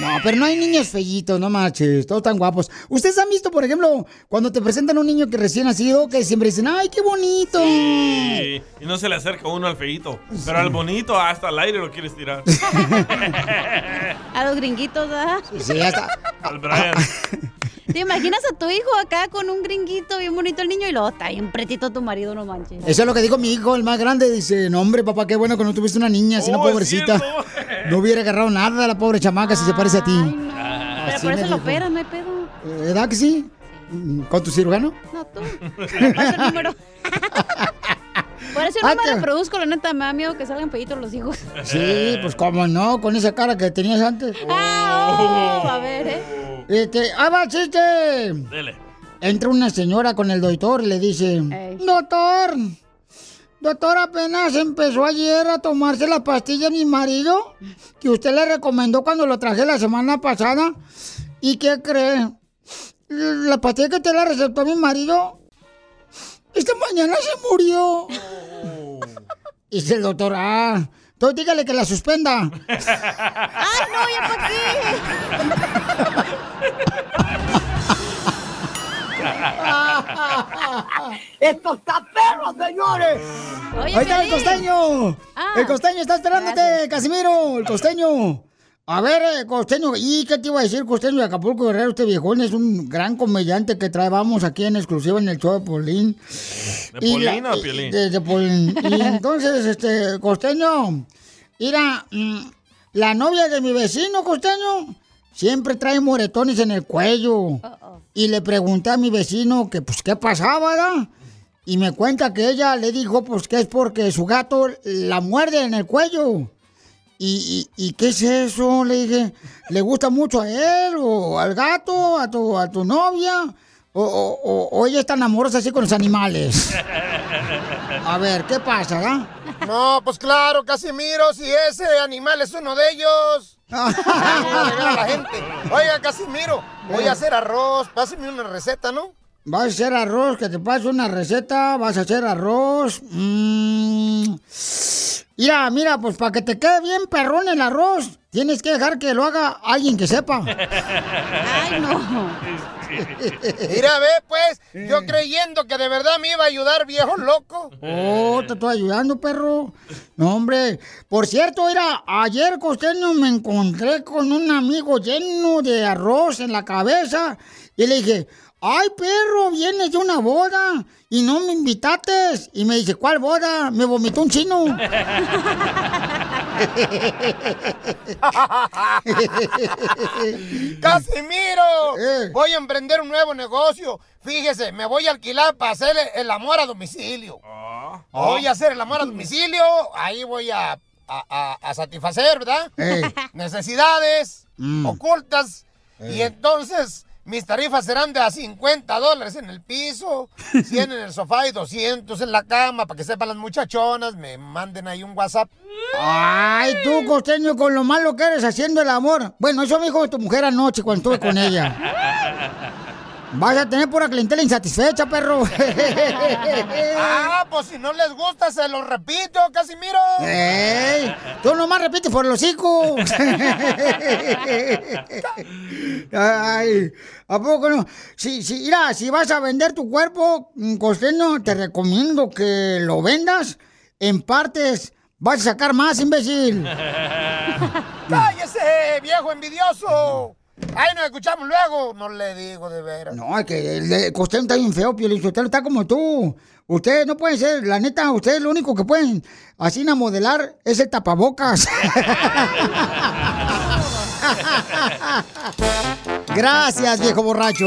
No, pero no hay niños fellitos, no marches, todos tan guapos. ¿Ustedes han visto, por ejemplo, cuando te presentan un niño que recién nacido, que siempre dicen, ¡ay, qué bonito! Sí, y no se le acerca uno al feito. Pero al bonito hasta al aire lo quieres tirar. [laughs] A los gringuitos, ¿verdad? Sí, hasta... Al Brian. [laughs] ¿Te imaginas a tu hijo acá con un gringuito bien bonito el niño y luego está bien pretito tu marido, no manches? Eso es lo que dijo mi hijo, el más grande. Dice, no, hombre, papá, qué bueno que no tuviste una niña, así no, Oh, pobrecita. No hubiera agarrado nada la pobre chamaca si se parece a ti. Pero Así por me eso lo dijo. operan, no hay pedo. Eh, ¿Verdad que sí? ¿Con tu cirujano? No, tú. El número. [laughs] Por eso yo no Ah, me reproduzco, la neta, me da miedo que salgan peditos los hijos. [laughs] Sí, pues cómo no, con esa cara que tenías antes. Ah, oh, a ver, ¿eh? Este, ¡ah, va, chiste! Dele. Entra una señora con el doctor y le dice, doctor, doctor, apenas empezó ayer a tomarse la pastilla mi marido, que usted le recomendó cuando lo traje la semana pasada. ¿Y qué cree? La pastilla que te la recetó mi marido, esta mañana se murió. [laughs] Y dice el doctor, ah, entonces dígale que la suspenda. [laughs] ¡Ay, no, ya para qué! ¡Esto está perro, señores! Ahí está el costeño. El costeño está esperándote, Casimiro. El costeño. A ver, eh, costeño, ¿y qué te iba a decir, costeño de Acapulco Guerrero? Este viejón es un gran comediante que traemos aquí en exclusiva en el show de Polín. ¿De Y Polín la- o de Piolín? De, de Polín. [laughs] Y entonces, este, costeño, mira, mm, la novia de mi vecino, costeño, siempre trae moretones en el cuello. Y le pregunté a mi vecino que, pues, ¿qué pasaba, verdad? Y me cuenta que ella le dijo, pues, que es porque su gato la muerde en el cuello. ¿Y, y, y qué es eso? Le dije, ¿le gusta mucho a él o al gato, a tu, a tu novia? O, o- o- o ella está amorosa así con los animales? [laughs] A ver, ¿qué pasa, ah? No, pues claro, Casimiro, si ese animal es uno de ellos. [laughs] A la gente. Oiga, Casimiro, voy a hacer arroz. Páseme una receta, ¿no? ¿Vas a hacer arroz? Que te pase una receta. ¿Vas a hacer arroz? Mm. Mira, mira, pues para que te quede bien perrón el arroz, tienes que dejar que lo haga alguien que sepa. Ay, no. [laughs] Mira, ve, pues, yo creyendo que de verdad me iba a ayudar, viejo loco. Oh, te estoy ayudando, perro. No, hombre. Por cierto, mira, ayer, costeño, me encontré con un amigo lleno de arroz en la cabeza. Y le dije, ay, perro, vienes de una boda y no me invitaste. Y me dice, ¿cuál boda? Me vomitó un chino. [laughs] ¡Casimiro! Eh. Voy a emprender un nuevo negocio. Fíjese, me voy a alquilar para hacer el amor a domicilio. Voy a hacer el amor a domicilio, ahí voy a, a- a- a satisfacer, ¿verdad? Ey. [laughs] Necesidades Mm. ocultas. Ey. Y entonces mis tarifas serán de a 50 dólares en el piso, [laughs] 100 en el sofá y 200 en la cama, para que sepan las muchachonas, me manden ahí un WhatsApp. Ay, tú, costeño, con lo malo que eres haciendo el amor. Bueno, eso me dijo tu mujer anoche cuando estuve con ella. [laughs] Vas a tener pura clientela insatisfecha, perro. ah, pues si no les gusta, se lo repito, Casimiro. ¡Ey! Tú nomás repites por los hijos. Ay, ¿a poco no? Si, si, mira, si vas a vender tu cuerpo, mm, costeño, te recomiendo que lo vendas en partes. Vas a sacar más, imbécil. [laughs] ¡Cállese, viejo envidioso! Ahí nos escuchamos luego. No le digo de veras. No, es que el de costeño está bien feo, Piolín. Usted está como tú. Ustedes no pueden ser, la neta, ustedes lo único que pueden así na modelar es el tapabocas. [laughs] [laughs] Gracias, viejo borracho.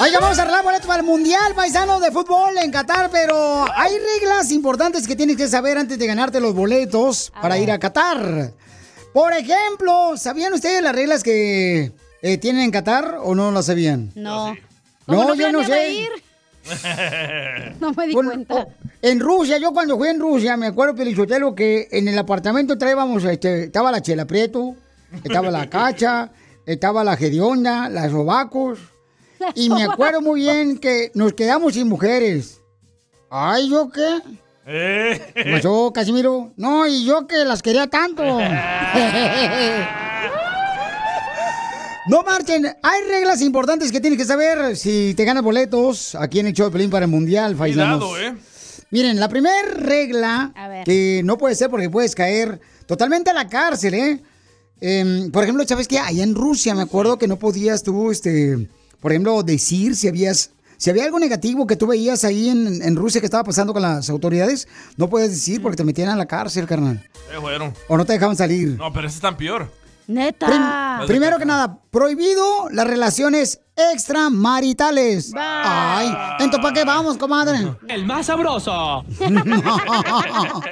Oiga, vamos a arreglar boletos para el Mundial Paisano de Fútbol en Qatar, pero hay reglas importantes que tienes que saber antes de ganarte los boletos para ir a Qatar. Por ejemplo, ¿sabían ustedes las reglas que eh, tienen en Qatar o no las sabían? No. No, Como yo no sé. ir, [laughs] no me di Bueno, cuenta. oh, en Rusia, yo cuando fui en Rusia, me acuerdo, Pelichotelo, que en el apartamento traíamos, este, estaba la Chela Prieto, estaba la [laughs] Cacha, estaba la Gedionda, las Sobacos, y me acuerdo muy bien que nos quedamos sin mujeres. Ay, ¿yo qué? ¿Qué pasó, Casimiro? No, y yo que las quería tanto. No marchen, hay reglas importantes que tienes que saber si te ganas boletos aquí en el show de Pelín para el Mundial, paisanos. Cuidado, ¿eh? Miren, la primera regla que no puede ser porque puedes caer totalmente a la cárcel, ¿eh? Em, por ejemplo, ¿sabes qué? Allá en Rusia me acuerdo que no podías tú, este, por ejemplo, decir si habías, si había algo negativo que tú veías ahí en, en Rusia que estaba pasando con las autoridades, no puedes decir porque te metían a la cárcel, carnal. Eh, bueno. O no te dejaban salir. No, pero ese es tan peor. Neta. Prim- primero que nada, prohibido las relaciones extramaritales. Ay, entonces ¿para qué vamos, comadre? El más sabroso. [laughs]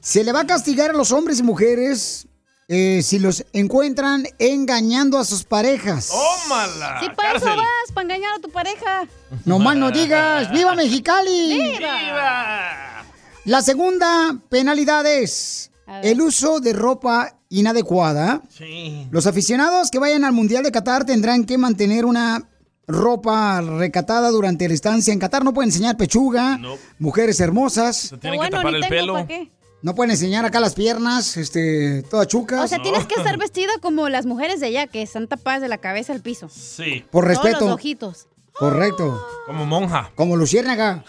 Se le va a castigar a los hombres y mujeres eh, si los encuentran engañando a sus parejas. ¡Tómala! Sí, para eso vas, para engañar a tu pareja. No más no digas, [laughs] ¡viva Mexicali! ¡Viva! La segunda penalidad es el uso de ropa inadecuada. Sí. Los aficionados que vayan al Mundial de Qatar tendrán que mantener una ropa recatada durante la estancia en Qatar. No pueden enseñar pechuga, mujeres hermosas. Tienen que tapar el pelo. No pueden enseñar acá las piernas, este, todas chucas. O sea, tienes que estar [laughs] vestida como las mujeres de allá, que están tapadas de la cabeza al piso. Sí. Por Todos respeto. los ojitos. Correcto. Como monja. Como luciérnaga.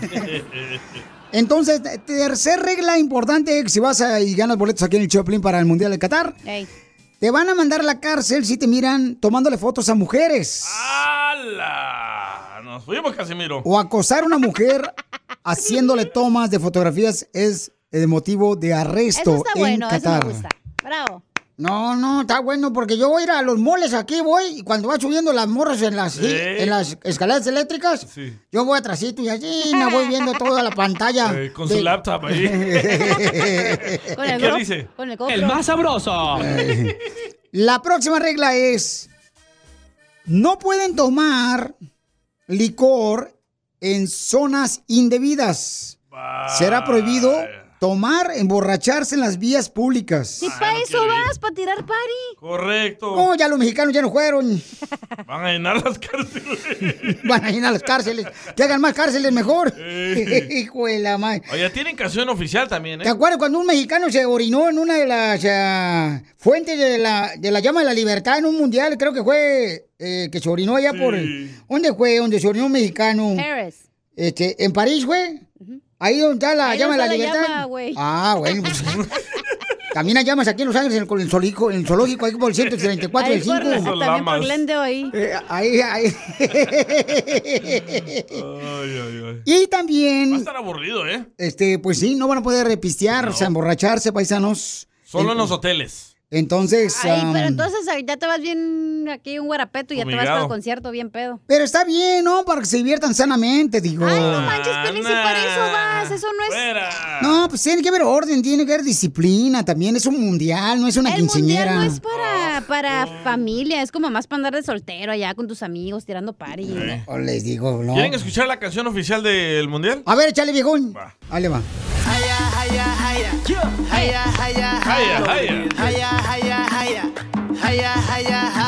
[laughs] Entonces, tercer regla importante, si vas a, y ganas boletos aquí en el Choplin para el Mundial de Qatar, Ey. te van a mandar a la cárcel si te miran tomándole fotos a mujeres. ¡Hala! Nos fuimos, Casimiro. O acosar a una mujer haciéndole tomas de fotografías es el motivo de arresto Eso está en bueno, eso Qatar. me gusta. Bravo. No, no, está bueno porque yo voy a ir a los moles aquí, voy, y cuando va subiendo las morras en las, Sí. en las escaleras eléctricas, Sí. yo voy atrásito y así me voy viendo toda la pantalla. [laughs] Eh, con de- su laptop ahí. [laughs] Con el ¿Qué gro- dice? Con el, El más sabroso. La próxima regla es, no pueden tomar licor en zonas indebidas. Será prohibido tomar, emborracharse en las vías públicas. Si para eso vas, para tirar party. Correcto. No, ya los mexicanos ya no fueron. [laughs] Van a llenar las cárceles. [laughs] Van a llenar las cárceles. Que hagan más cárceles mejor. Eh. [laughs] Hijo de la madre. Oye, tienen canción oficial también, ¿Te ¿eh? acuerdas cuando un mexicano se orinó en una de las ah, fuentes de la, de la llama de la libertad en un mundial? Creo que fue eh, que se orinó allá por... ¿Dónde fue? Donde se orinó un mexicano. Paris. Este, ¿En París fue? Ahí donde está la Ahí llama de la libertad. llama, güey. ah, bueno. pues, [laughs] también hay llamas aquí en Los Ángeles, en el, en el zoológico, en el zoológico, ahí por el 134 Ahí del por, 5. también por Glendale ahí. Eh, ahí, ahí. Ay, ay, ay. y Va a también, estar aburrido, ¿eh? este, pues sí, no van a poder repistear, o sea, emborracharse, paisanos. Solo en En- los hoteles. Entonces, Ay, pero entonces ya te vas bien aquí un guarapeto y ya te vas para el concierto bien pedo. pero está bien, ¿no? Para que se diviertan sanamente, digo. Ay, no manches, Pelín, si para eso vas, eso no es... Fuera. No, pues tiene que haber orden, tiene que haber disciplina también. Es un mundial, no es una El quinceñera. mundial no es para, para familia, es como más para andar de soltero allá con tus amigos tirando party. Eh. O les digo, ¿no? ¿Quieren escuchar la canción oficial del mundial? A ver, échale, viejón. Ahí le va.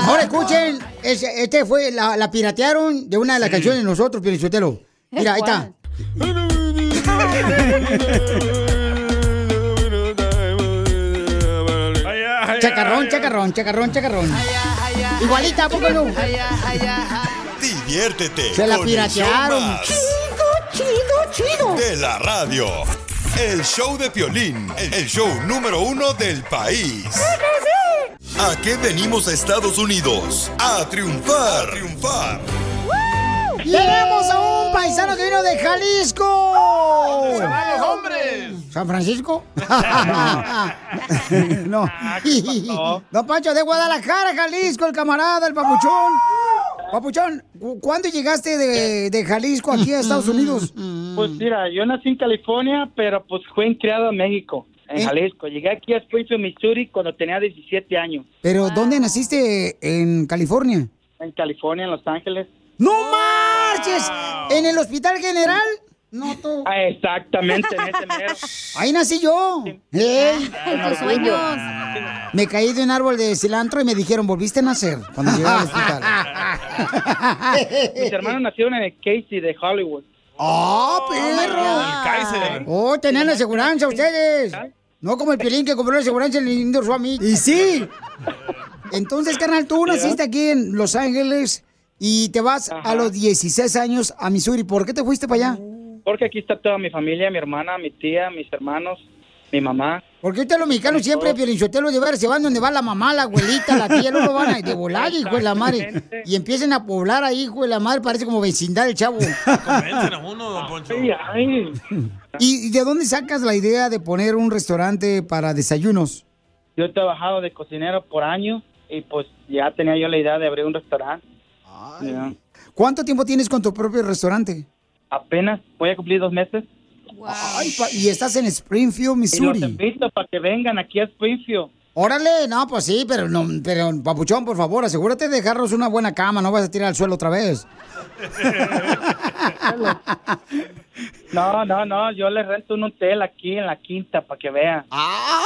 Ahora escuchen, este fue, la, la piratearon de una de las canciones de nosotros, Pielichotelo. Mira, ahí está. Chacarrón, chacarrón, chacarrón, chacarrón. Igualita, ¿a poco no? Diviértete Se la piratearon. más Chido, chido. de la radio. El show de Piolín, el show número uno del país. ¿A qué venimos a Estados Unidos? A triunfar. A triunfar. Tenemos a un paisano que vino de Jalisco. ¡Se van los hombres! ¿San Francisco? [laughs] [laughs] no. Don [laughs] Pancho de Guadalajara, Jalisco, el camarada, el papuchón. Papuchón, ¿cu- ¿cuándo llegaste de, de Jalisco aquí a Estados Unidos? [laughs] Pues mira, yo nací en California, pero pues fui criado en México, en ¿Eh? Jalisco. Llegué aquí a Springfield, Missouri, cuando tenía 17 años. ¿Pero dónde naciste en California? En California, en Los Ángeles. ¡No marches! ¿En el Hospital General? No, tú. Ah, exactamente, en ese mero. [laughs] Ahí nací yo. ¡Ey! En tus sueños. Me caí de un árbol de cilantro y me dijeron, volviste a nacer cuando llegué al hospital. [laughs] Mis hermanos nacieron en el Casey de Hollywood. ¡Ah, perro! Kaiser. ¡Oh, tenían la aseguranza ustedes! No como el Piolín que compró la aseguranza en el Indio Suami. Y sí. Entonces, carnal, tú naciste aquí en Los Ángeles y te vas a los 16 años a Missouri. ¿Por qué te fuiste para allá? Porque aquí está toda mi familia, mi hermana, mi tía, mis hermanos, mi mamá. Porque ustedes los mexicanos siempre, Piolinchotelo, de ver, se van donde va la mamá, la abuelita, la tía, no lo van a de volar, hijo de la madre. Y empiecen a poblar ahí, hijo de la madre, parece como vecindad el chavo. Convencen a uno, don Poncho. ¿Y y de dónde sacas la idea de poner un restaurante para desayunos? Yo he trabajado de cocinero por años y pues ya tenía yo la idea de abrir un restaurante. Ya. ¿Cuánto tiempo tienes con tu propio restaurante? Apenas voy a cumplir dos meses. Ay, y estás en Springfield, Y los Missouri. invito para que vengan aquí a Springfield. Órale, no, pues sí, pero no, pero papuchón, por favor, asegúrate de dejarnos una buena cama, no vas a tirar al suelo otra vez. [laughs] No, no, no, yo le rento un hotel aquí en la quinta para que vean. ¡Ah!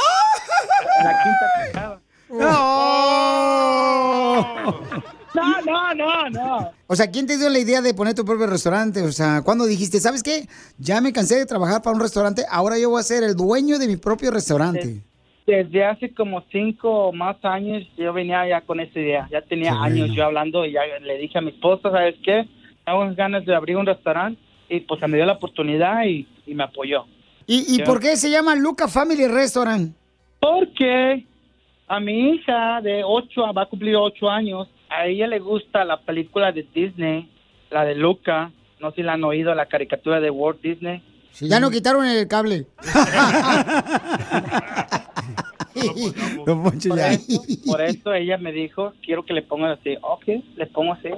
En la quinta Quijada. No, no, no, no. O sea, ¿quién te dio la idea de poner tu propio restaurante? O sea, ¿cuándo dijiste, sabes qué? Ya me cansé de trabajar para un restaurante, ahora yo voy a ser el dueño de mi propio restaurante. Desde hace como cinco o más años yo venía ya con esa idea. Ya tenía Qué años bueno. yo hablando y ya le dije a mi esposa, ¿sabes qué? Tengo ganas de abrir un restaurante y pues se me dio la oportunidad y, y me apoyó. ¿Y, y por qué se llama Luca Family Restaurant? Porque a mi hija de ocho, va a cumplir ocho años, a ella le gusta la película de Disney, la de Luca. No sé si la han oído, la caricatura de Walt Disney. Ya no quitaron el cable. [laughs] Por eso, por eso ella me dijo, quiero que le pongan así. Ok, le pongo así.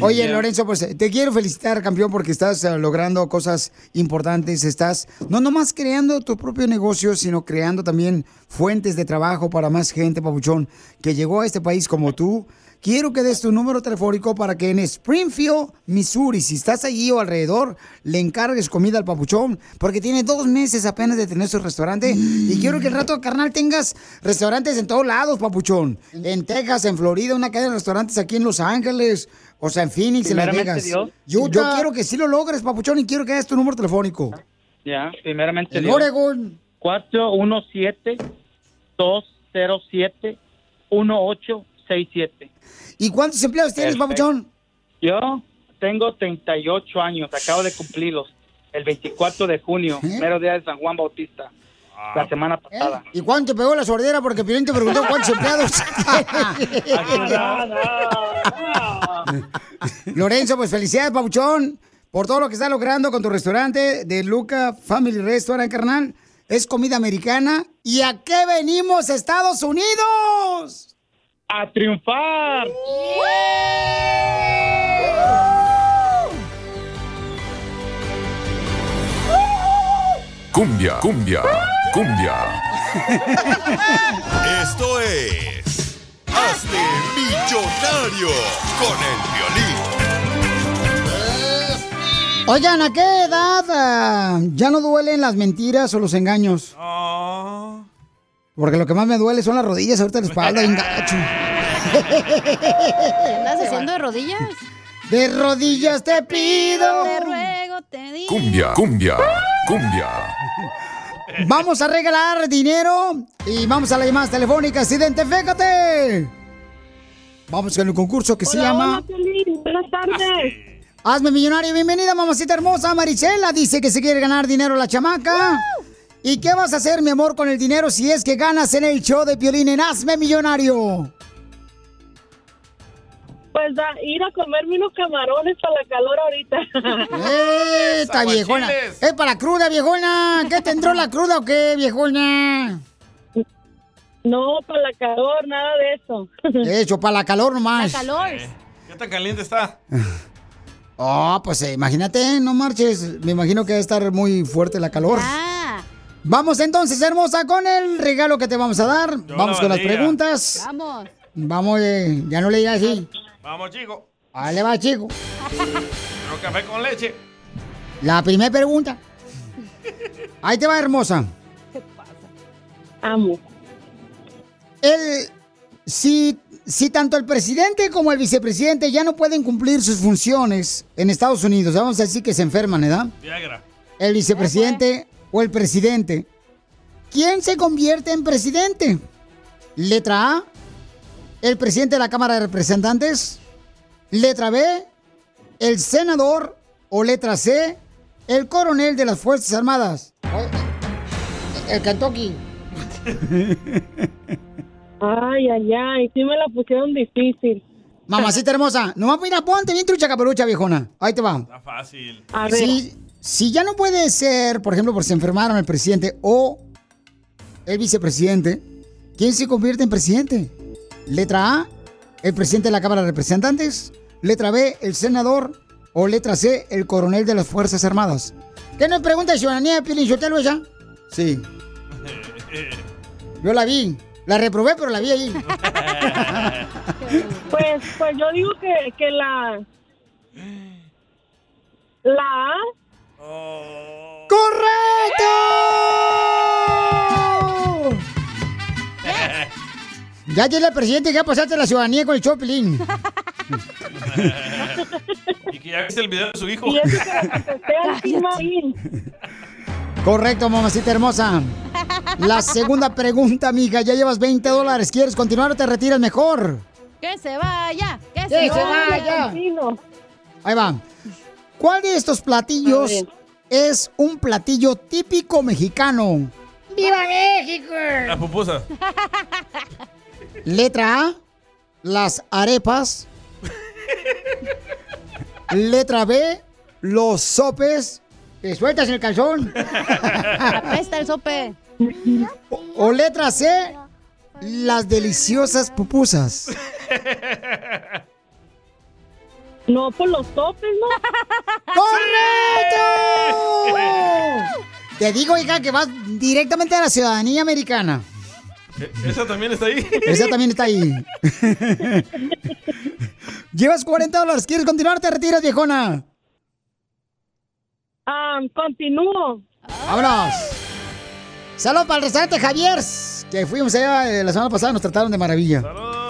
Oye. Lorenzo, pues te quiero felicitar, campeón, porque estás eh, logrando cosas importantes. Estás no nomás creando tu propio negocio, sino creando también fuentes de trabajo para más gente, papuchón, que llegó a este país como tú. Quiero que des tu número telefónico para que en Springfield, Missouri, si estás allí o alrededor, le encargues comida al papuchón, porque tiene dos meses apenas de tener su restaurante. Y quiero que el rato, carnal, tengas restaurantes en todos lados, papuchón. En Texas, en Florida, una cadena de restaurantes aquí en Los Ángeles, o sea, en Phoenix, en Las Vegas. Dios. Yo, quiero que sí lo logres, papuchón, y quiero que des tu número telefónico. Ya, primeramente En Dios. Oregon. 417-207-1867. ¿Y cuántos empleados tienes, papuchón? Yo tengo 38 años, acabo de cumplirlos. El 24 de junio, ¿Eh? mero día de San Juan Bautista, la semana pasada. ¿Y cuánto te pegó la sordera? Porque Piolín te preguntó cuántos empleados. [laughs] Lorenzo, pues felicidades, Pabuchón, por todo lo que estás logrando con tu restaurante de Luca Family Restaurant, carnal. Es comida americana. ¿Y a qué venimos, Estados Unidos? ¡A triunfar! Cumbia, cumbia, cumbia. Esto es. Hazte millonario con el violín. Oigan, ¿a qué edad ah, ya no duelen las mentiras o los engaños? Porque lo que más me duele son las rodillas, ahorita la espalda, bien gacho. ¿Qué andas haciendo de rodillas? De rodillas te pido. Te ruego, te digo. Cumbia, cumbia, cumbia. Vamos a regalar dinero y vamos a las llamadas telefónicas. ¡Identifícate! Vamos con el concurso que se llama... Buenas tardes. Hazme millonario. Bienvenida, mamacita hermosa. Marisela dice que se quiere ganar dinero la chamaca. ¿Y qué vas a hacer, mi amor, con el dinero si es que ganas en el show de Piolín en Hazme Millonario? Pues da, ir a comerme unos camarones para la calor ahorita. ¡Eh, ¡Esta viejona! ¡Es para la cruda, viejona! ¿Qué te entró la cruda o qué, viejona? No, para la calor, nada de eso. Eso, para la calor nomás. calor. ¿Qué tan caliente está? Oh, pues eh, imagínate, no marches. Me imagino que va a estar muy fuerte la calor. Ah. Vamos entonces, hermosa, con el regalo que te vamos a dar. vamos la con las preguntas. Vamos. Vamos, eh, ya no le digas así. Vamos, chico. Vale, va, chico. [laughs] Quiero café con leche. La primera pregunta. Ahí te va, hermosa. Amo. El, si, si tanto el presidente como el vicepresidente ya no pueden cumplir sus funciones en Estados Unidos, vamos a decir que se enferman, ¿verdad? Viagra. El vicepresidente o el presidente. ¿Quién se convierte en presidente? Letra A, el presidente de la Cámara de Representantes. Letra B, el senador. O letra C, el coronel de las Fuerzas Armadas. El Kentucky. [laughs] Ay, ay, ay, sí me la pusieron difícil. Mamacita hermosa, nomás mira, ponte bien trucha caperucha, viejona. Ahí te va. Está fácil. A ver. Si, si ya no puede ser, por ejemplo, por si enfermaron el presidente o el vicepresidente, ¿quién se convierte en presidente? Letra A, el presidente de la Cámara de Representantes. Letra B, el senador. O letra C, el coronel de las Fuerzas Armadas. ¿Qué nos pregunta de ciudadanía, Piolín Sotelo, ella? Sí. Yo la vi. La reprobé, pero la vi ahí. [laughs] Pues, pues yo digo que, que la... La A. ¡Correcto! Ya tiene el presidente que ya pasaste la ciudadanía con el Choplin. y que ya viste el video de su hijo. Y eso que la contesté al. Correcto, mamacita hermosa. La segunda pregunta, amiga. Ya llevas 20 dólares. ¿Quieres continuar o te retiras mejor? Que se vaya, que Que se, se vaya. vaya. Ahí va. ¿Cuál de estos platillos es un platillo típico mexicano? ¡Viva México! La pupusa. Letra A, las arepas. Letra B, los sopes. Te sueltas en el calzón. Apesta el sope. O, o letra C, las deliciosas pupusas. [laughs] No, por los topes, ¿no? [laughs] ¡Correcto! Te digo, hija, que vas directamente a la ciudadanía americana. Eh, ¿Esa también está ahí? Esa también está ahí. [laughs] Llevas 40 dólares. ¿Quieres continuar? ¿Te retiras, viejona? Ah, continúo. ¡Vámonos! Saludos para el restaurante Javier, que fuimos allá eh, la semana pasada, nos trataron de maravilla. ¡Saludos!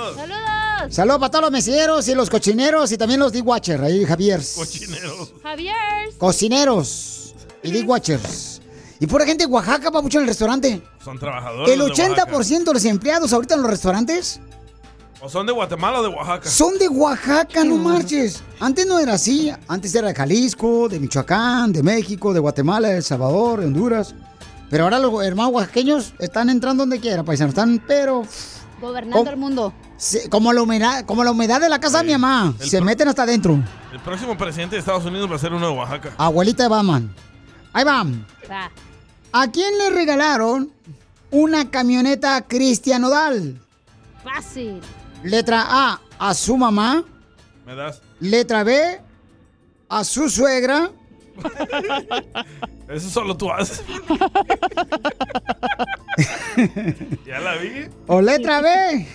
Saludos para todos los meseros y los cochineros y también los D-Watcher, ahí Javier. Cochineros. Javier. Cocineros y D-Watchers. Y pura gente de Oaxaca, papucho, en el restaurante. Son trabajadores. El de Oaxaca. 80% de los empleados ahorita en los restaurantes ¿O son de Guatemala o de Oaxaca? son de Oaxaca, no marches. Antes no era así. Antes era de Jalisco, de Michoacán, de México, de Guatemala, de El Salvador, de Honduras. Pero ahora los hermanos oaxaqueños están entrando donde quiera, paisanos. Están, pero Gobernando ¿Cómo? el mundo. como, la humedad, como la humedad de la casa de mi mamá. El Se pro- meten hasta adentro. El próximo presidente de Estados Unidos va a ser uno de Oaxaca. Abuelita de Batman. Ahí van. Va. ¿A quién le regalaron una camioneta Cristian Nodal? Fácil. Letra A, a su mamá. ¿Me das? Letra B, a su suegra. [laughs] Eso solo tú haces. [laughs] ya la vi. O letra B,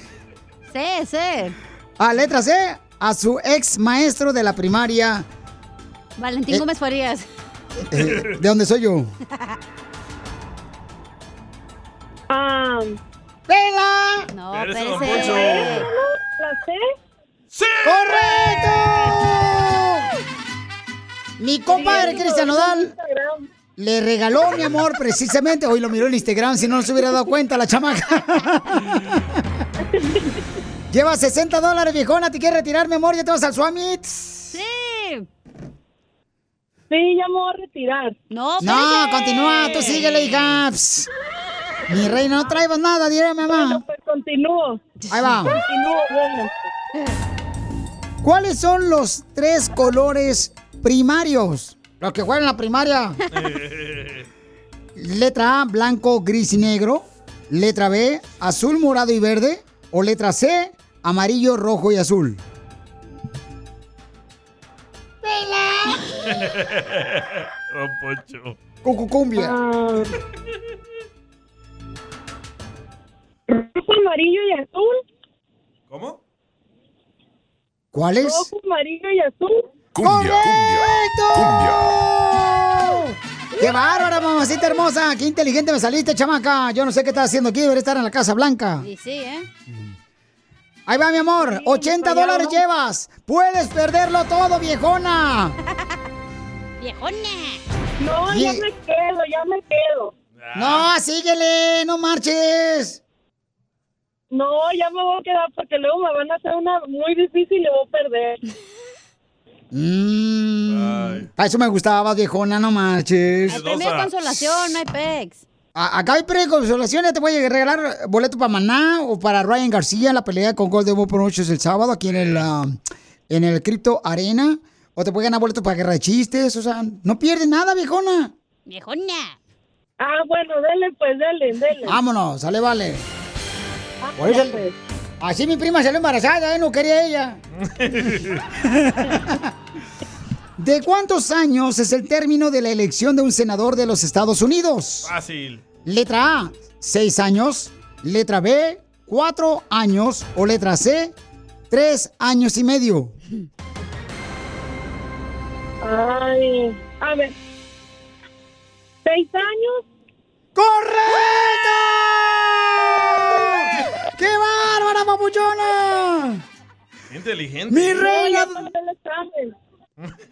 Sí, sí. a letra C, a su ex maestro de la primaria. Valentín Eh. Gómez Farías. eh, ¿De dónde soy yo? [laughs] Ah, ¡Vela! No, Eres espérese. don Poncho. ¿La C? ¡Sí! ¡Correcto! Mi compadre Cristian Nodal le regaló, mi amor, precisamente. Hoy lo miró en Instagram, si no, no se hubiera dado cuenta la chamaca. [laughs] Lleva 60 dólares, viejona. ¿Te quieres retirar, mi amor? ¿Ya te vas al Swamit? Sí. Sí, ya me voy a retirar. No, No, espérese. continúa. Tú síguele, hija. Pss. Mi reina, no traibas nada, diré, mamá. Bueno, pues continúo. Ahí va. Continúo, bueno. ¿Cuáles son los tres colores primarios? Los que juegan en la primaria. [laughs] Letra A, blanco, gris y negro. Letra B, azul, morado y verde. O letra C, amarillo, rojo y azul. Don [laughs] Poncho. Cucucumbia. Ah, rojo, amarillo y azul. ¿Cómo? ¿Cuál es? Rojo, amarillo y azul. Cumbia, ¡Correcto! ¡Qué bárbara, mamacita hermosa! ¡Qué inteligente me saliste, chamaca! Yo no sé qué estás haciendo aquí, debería estar en la Casa Blanca. Y sí, ¿eh? Ahí va, mi amor. 80 para allá dólares vamos. llevas. Puedes perderlo todo, viejona. [laughs] Viejona. No, ya me quedo, ya me quedo. No, síguele, no marches. No, ya me voy a quedar porque luego me van a hacer una muy difícil y le voy a perder. [laughs] Mm, para eso me gustaba, viejona, no marches. El premio de consolación, no hay pex. A- Acá hay premio de consolación, ya te voy a regalar boleto para Maná o para Ryan García, la pelea con Golden Boy Promotions el sábado aquí en el, ah, en el Crypto Arena. O te puede ganar boleto para Guerra de Chistes, o sea, no pierdes nada, viejona. Viejona. Ah, bueno, dele pues, dele, dele. Vámonos, sale, vale. Ah, Por eso- ya, pues. Así mi prima salió embarazada, ¿eh? No quería ella. [laughs] ¿De cuántos años es el término de la elección de un senador de los Estados Unidos? Fácil. Letra A, 6 años. Letra B, cuatro años. O letra C, tres años y medio. Ay, a ver. ¿Seis años? ¡Correcto! ¡Qué bárbara, papuchona! Inteligente. Mi reina.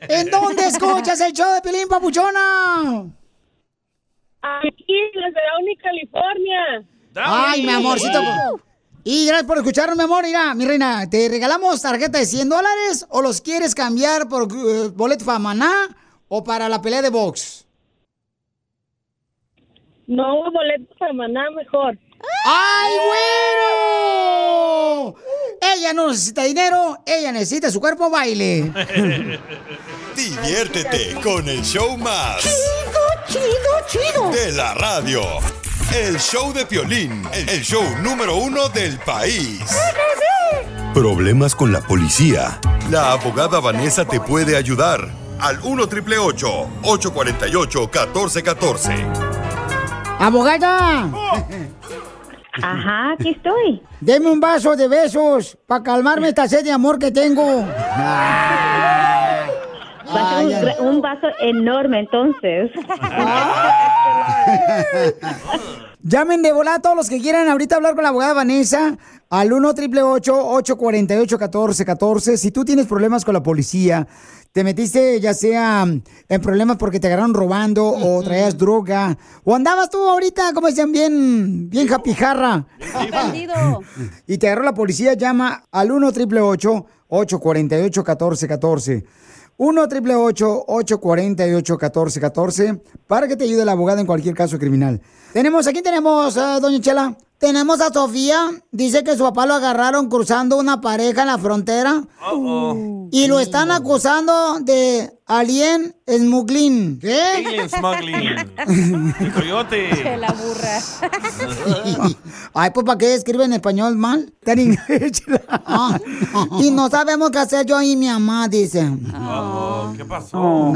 ¿En dónde escuchas el show de Pilín, papuchona? Aquí, desde Downey, California. Ay, mi amorcito. Y gracias por escucharnos, mi amor. Mira, mi reina, ¿te regalamos tarjeta de 100 dólares o los quieres cambiar por eh, boleto para Maná o para la pelea de box? No, boleto para maná mejor. ¡Ay, güero! Ella no necesita dinero, ella necesita su cuerpo baile. [laughs] Diviértete con el show más. Chido, chido, chido. De la radio. El show de Piolín, el show número uno del país. Problemas con la policía. La abogada Vanessa te puede ayudar. Al 1 triple 848 1414. ¡Abogada! Ajá, aquí estoy. Deme un vaso de besos para calmarme esta sed de amor que tengo. Va a ser un, vaso enorme entonces. [laughs] Llamen de volada a todos los que quieran ahorita hablar con la abogada Vanessa al 1 888 848 1414 Si tú tienes problemas con la policía, te metiste ya sea en problemas porque te agarraron robando o traías droga o andabas tú ahorita, como dicen, bien, bien japijarra. Y te agarró la policía, llama al 1 888 848 1414 1 888 848 1414 para que te ayude la abogada en cualquier caso criminal. Tenemos, aquí tenemos, ah, doña Chela. Tenemos a Sofía. Dice que su papá lo agarraron cruzando una pareja en la frontera. Y lo están acusando de alien smuggling. ¿Qué? Alien smuggling. [laughs] El coyote. La burra. [laughs] Ay, pues ¿para qué escribe en español mal? Está en inglés. Ah, [laughs] y no sabemos qué hacer yo y mi mamá, dice. Uh-oh, ¿Qué pasó?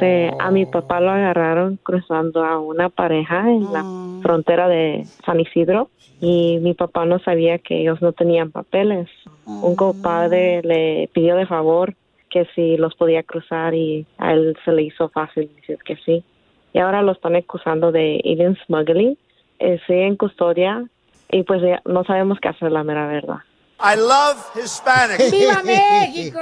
Sí, a mi papá lo agarraron cruzando a una pareja en la frontera de San Isidro y mi papá no sabía que ellos no tenían papeles. Un compadre le pidió de favor que si los podía cruzar y a él se le hizo fácil decir que sí. Y ahora lo están acusando de alien smuggling. Eh, sigue en custodia y pues ya no sabemos qué hacer, la mera verdad. I love Hispanic. [laughs] ¡Viva [laughs] México!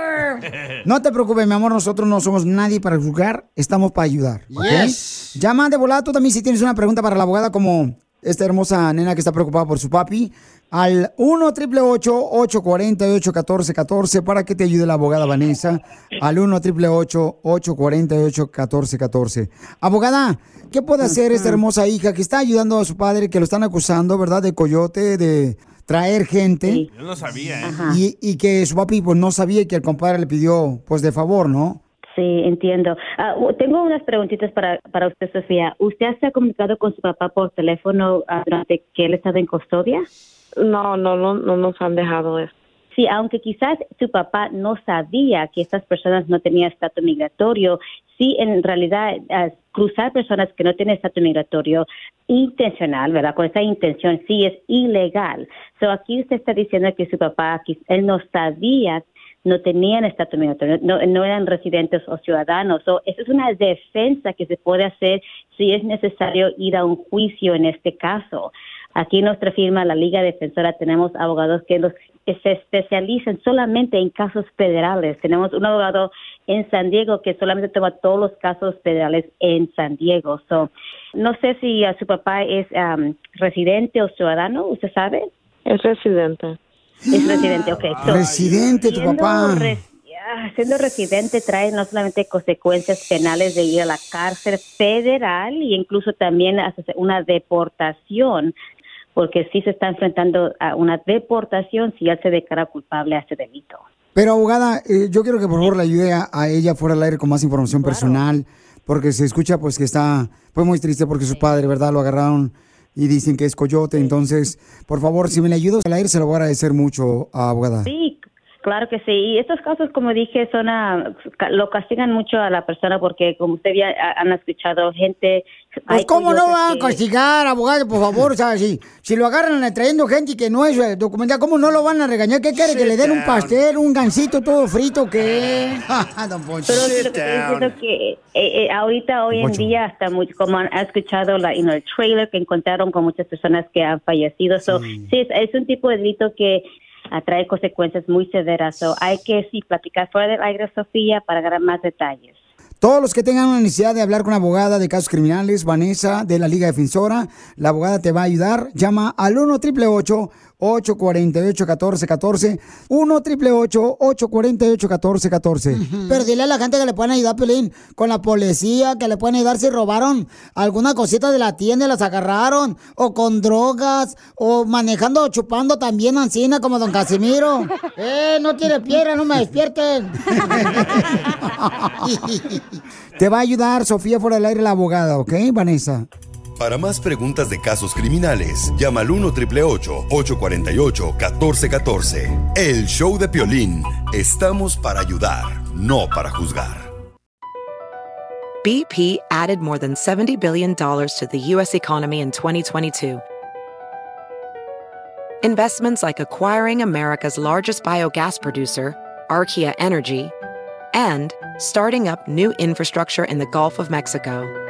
No te preocupes, mi amor, nosotros no somos nadie para juzgar, estamos para ayudar. ¿ok? Yes. Llama de volada tú también si tienes una pregunta para la abogada como esta hermosa nena que está preocupada por su papi al 1 888 848 1414 para que te ayude la abogada Vanessa al 1 888 848 1414 Abogada, ¿qué puede hacer esta hermosa hija que está ayudando a su padre que lo están acusando, verdad, de coyote, de traer gente? Yo no sabía, ¿eh? Y, y que su papi pues no sabía y que el compadre le pidió pues de favor, ¿no? Sí, entiendo. Ah, u- tengo unas preguntitas para, para usted, Sofía. ¿Usted se ha comunicado con su papá por teléfono ah, durante que él estaba en custodia? No, no, no, no nos han dejado eso. Sí, aunque quizás su papá no sabía que estas personas no tenían estatus migratorio, sí, en realidad, ah, cruzar personas que no tienen estatus migratorio intencional, ¿verdad? Con esa intención sí es ilegal. So, aquí usted está diciendo que su papá, él no sabía no tenían estatus migratorio, no, no eran residentes o ciudadanos. So, esa es una defensa que se puede hacer si es necesario ir a un juicio en este caso. Aquí en nuestra firma, la Liga Defensora, tenemos abogados que, los, que se especializan solamente en casos federales. Tenemos un abogado en San Diego que solamente toma todos los casos federales en San Diego. So, no sé si ah, su papá es am, residente o ciudadano, ¿usted sabe? Es residente. Es residente, ok. So, Residente, tu siendo papá. res- ah, siendo residente trae no solamente consecuencias penales de ir a la cárcel federal y incluso también una deportación, porque sí se está enfrentando a una deportación si él se declara culpable a ese delito. Pero abogada, eh, yo quiero que por favor le ayude a, a ella fuera al aire con más información personal, porque se escucha pues que está pues muy triste porque su padre, ¿verdad? Lo agarraron y dicen que es coyote, entonces, por favor, si me le ayudas al aire se lo voy a agradecer mucho, abogada. Sí, claro que sí. Y estos casos, como dije, son ah, ca- lo castigan mucho a la persona porque, como usted ya ha- han escuchado, gente Pues Hay cómo no van a castigar, abogado, por favor, o sea, si, si lo agarran trayendo gente que no es eh, documentada, ¿cómo no lo van a regañar? ¿Qué quiere? ¿Que le den un pastel, un gansito todo frito? ¿Qué? [laughs] Don Poncho. Pero lo que estoy diciendo es que eh, eh, ahorita, hoy en día, hasta mucho, como han ha escuchado la, know, el trailer que encontraron con muchas personas que han fallecido. So, sí, es, es un tipo de delito que atrae consecuencias muy severas. So, hay que sí platicar fuera del aire, Sofía, para agarrar más detalles. Todos los que tengan una necesidad de hablar con una abogada de casos criminales, Vanessa de la Liga Defensora, la abogada te va a ayudar. Llama al 1 888 848 1414 1 888 848 1414 Pero dile a la gente que le pueden ayudar, Pelín, con la policía, que le pueden ayudar si robaron alguna cosita de la tienda y las agarraron, o con drogas, o manejando o chupando también ancina como don Casimiro. [laughs] ¡Eh, no tiene piedra, no me despierten! [laughs] Te va a ayudar Sofía fuera del aire la abogada, ¿ok, Vanessa? Para más preguntas de casos criminales, llama al 1 848 1414 El show de Piolín. Estamos para ayudar, no para juzgar. BP added more than $70 billion to the U.S. economy in 2022. Investments like acquiring America's largest biogas producer, Archaea Energy, and starting up new infrastructure in the Gulf of Mexico.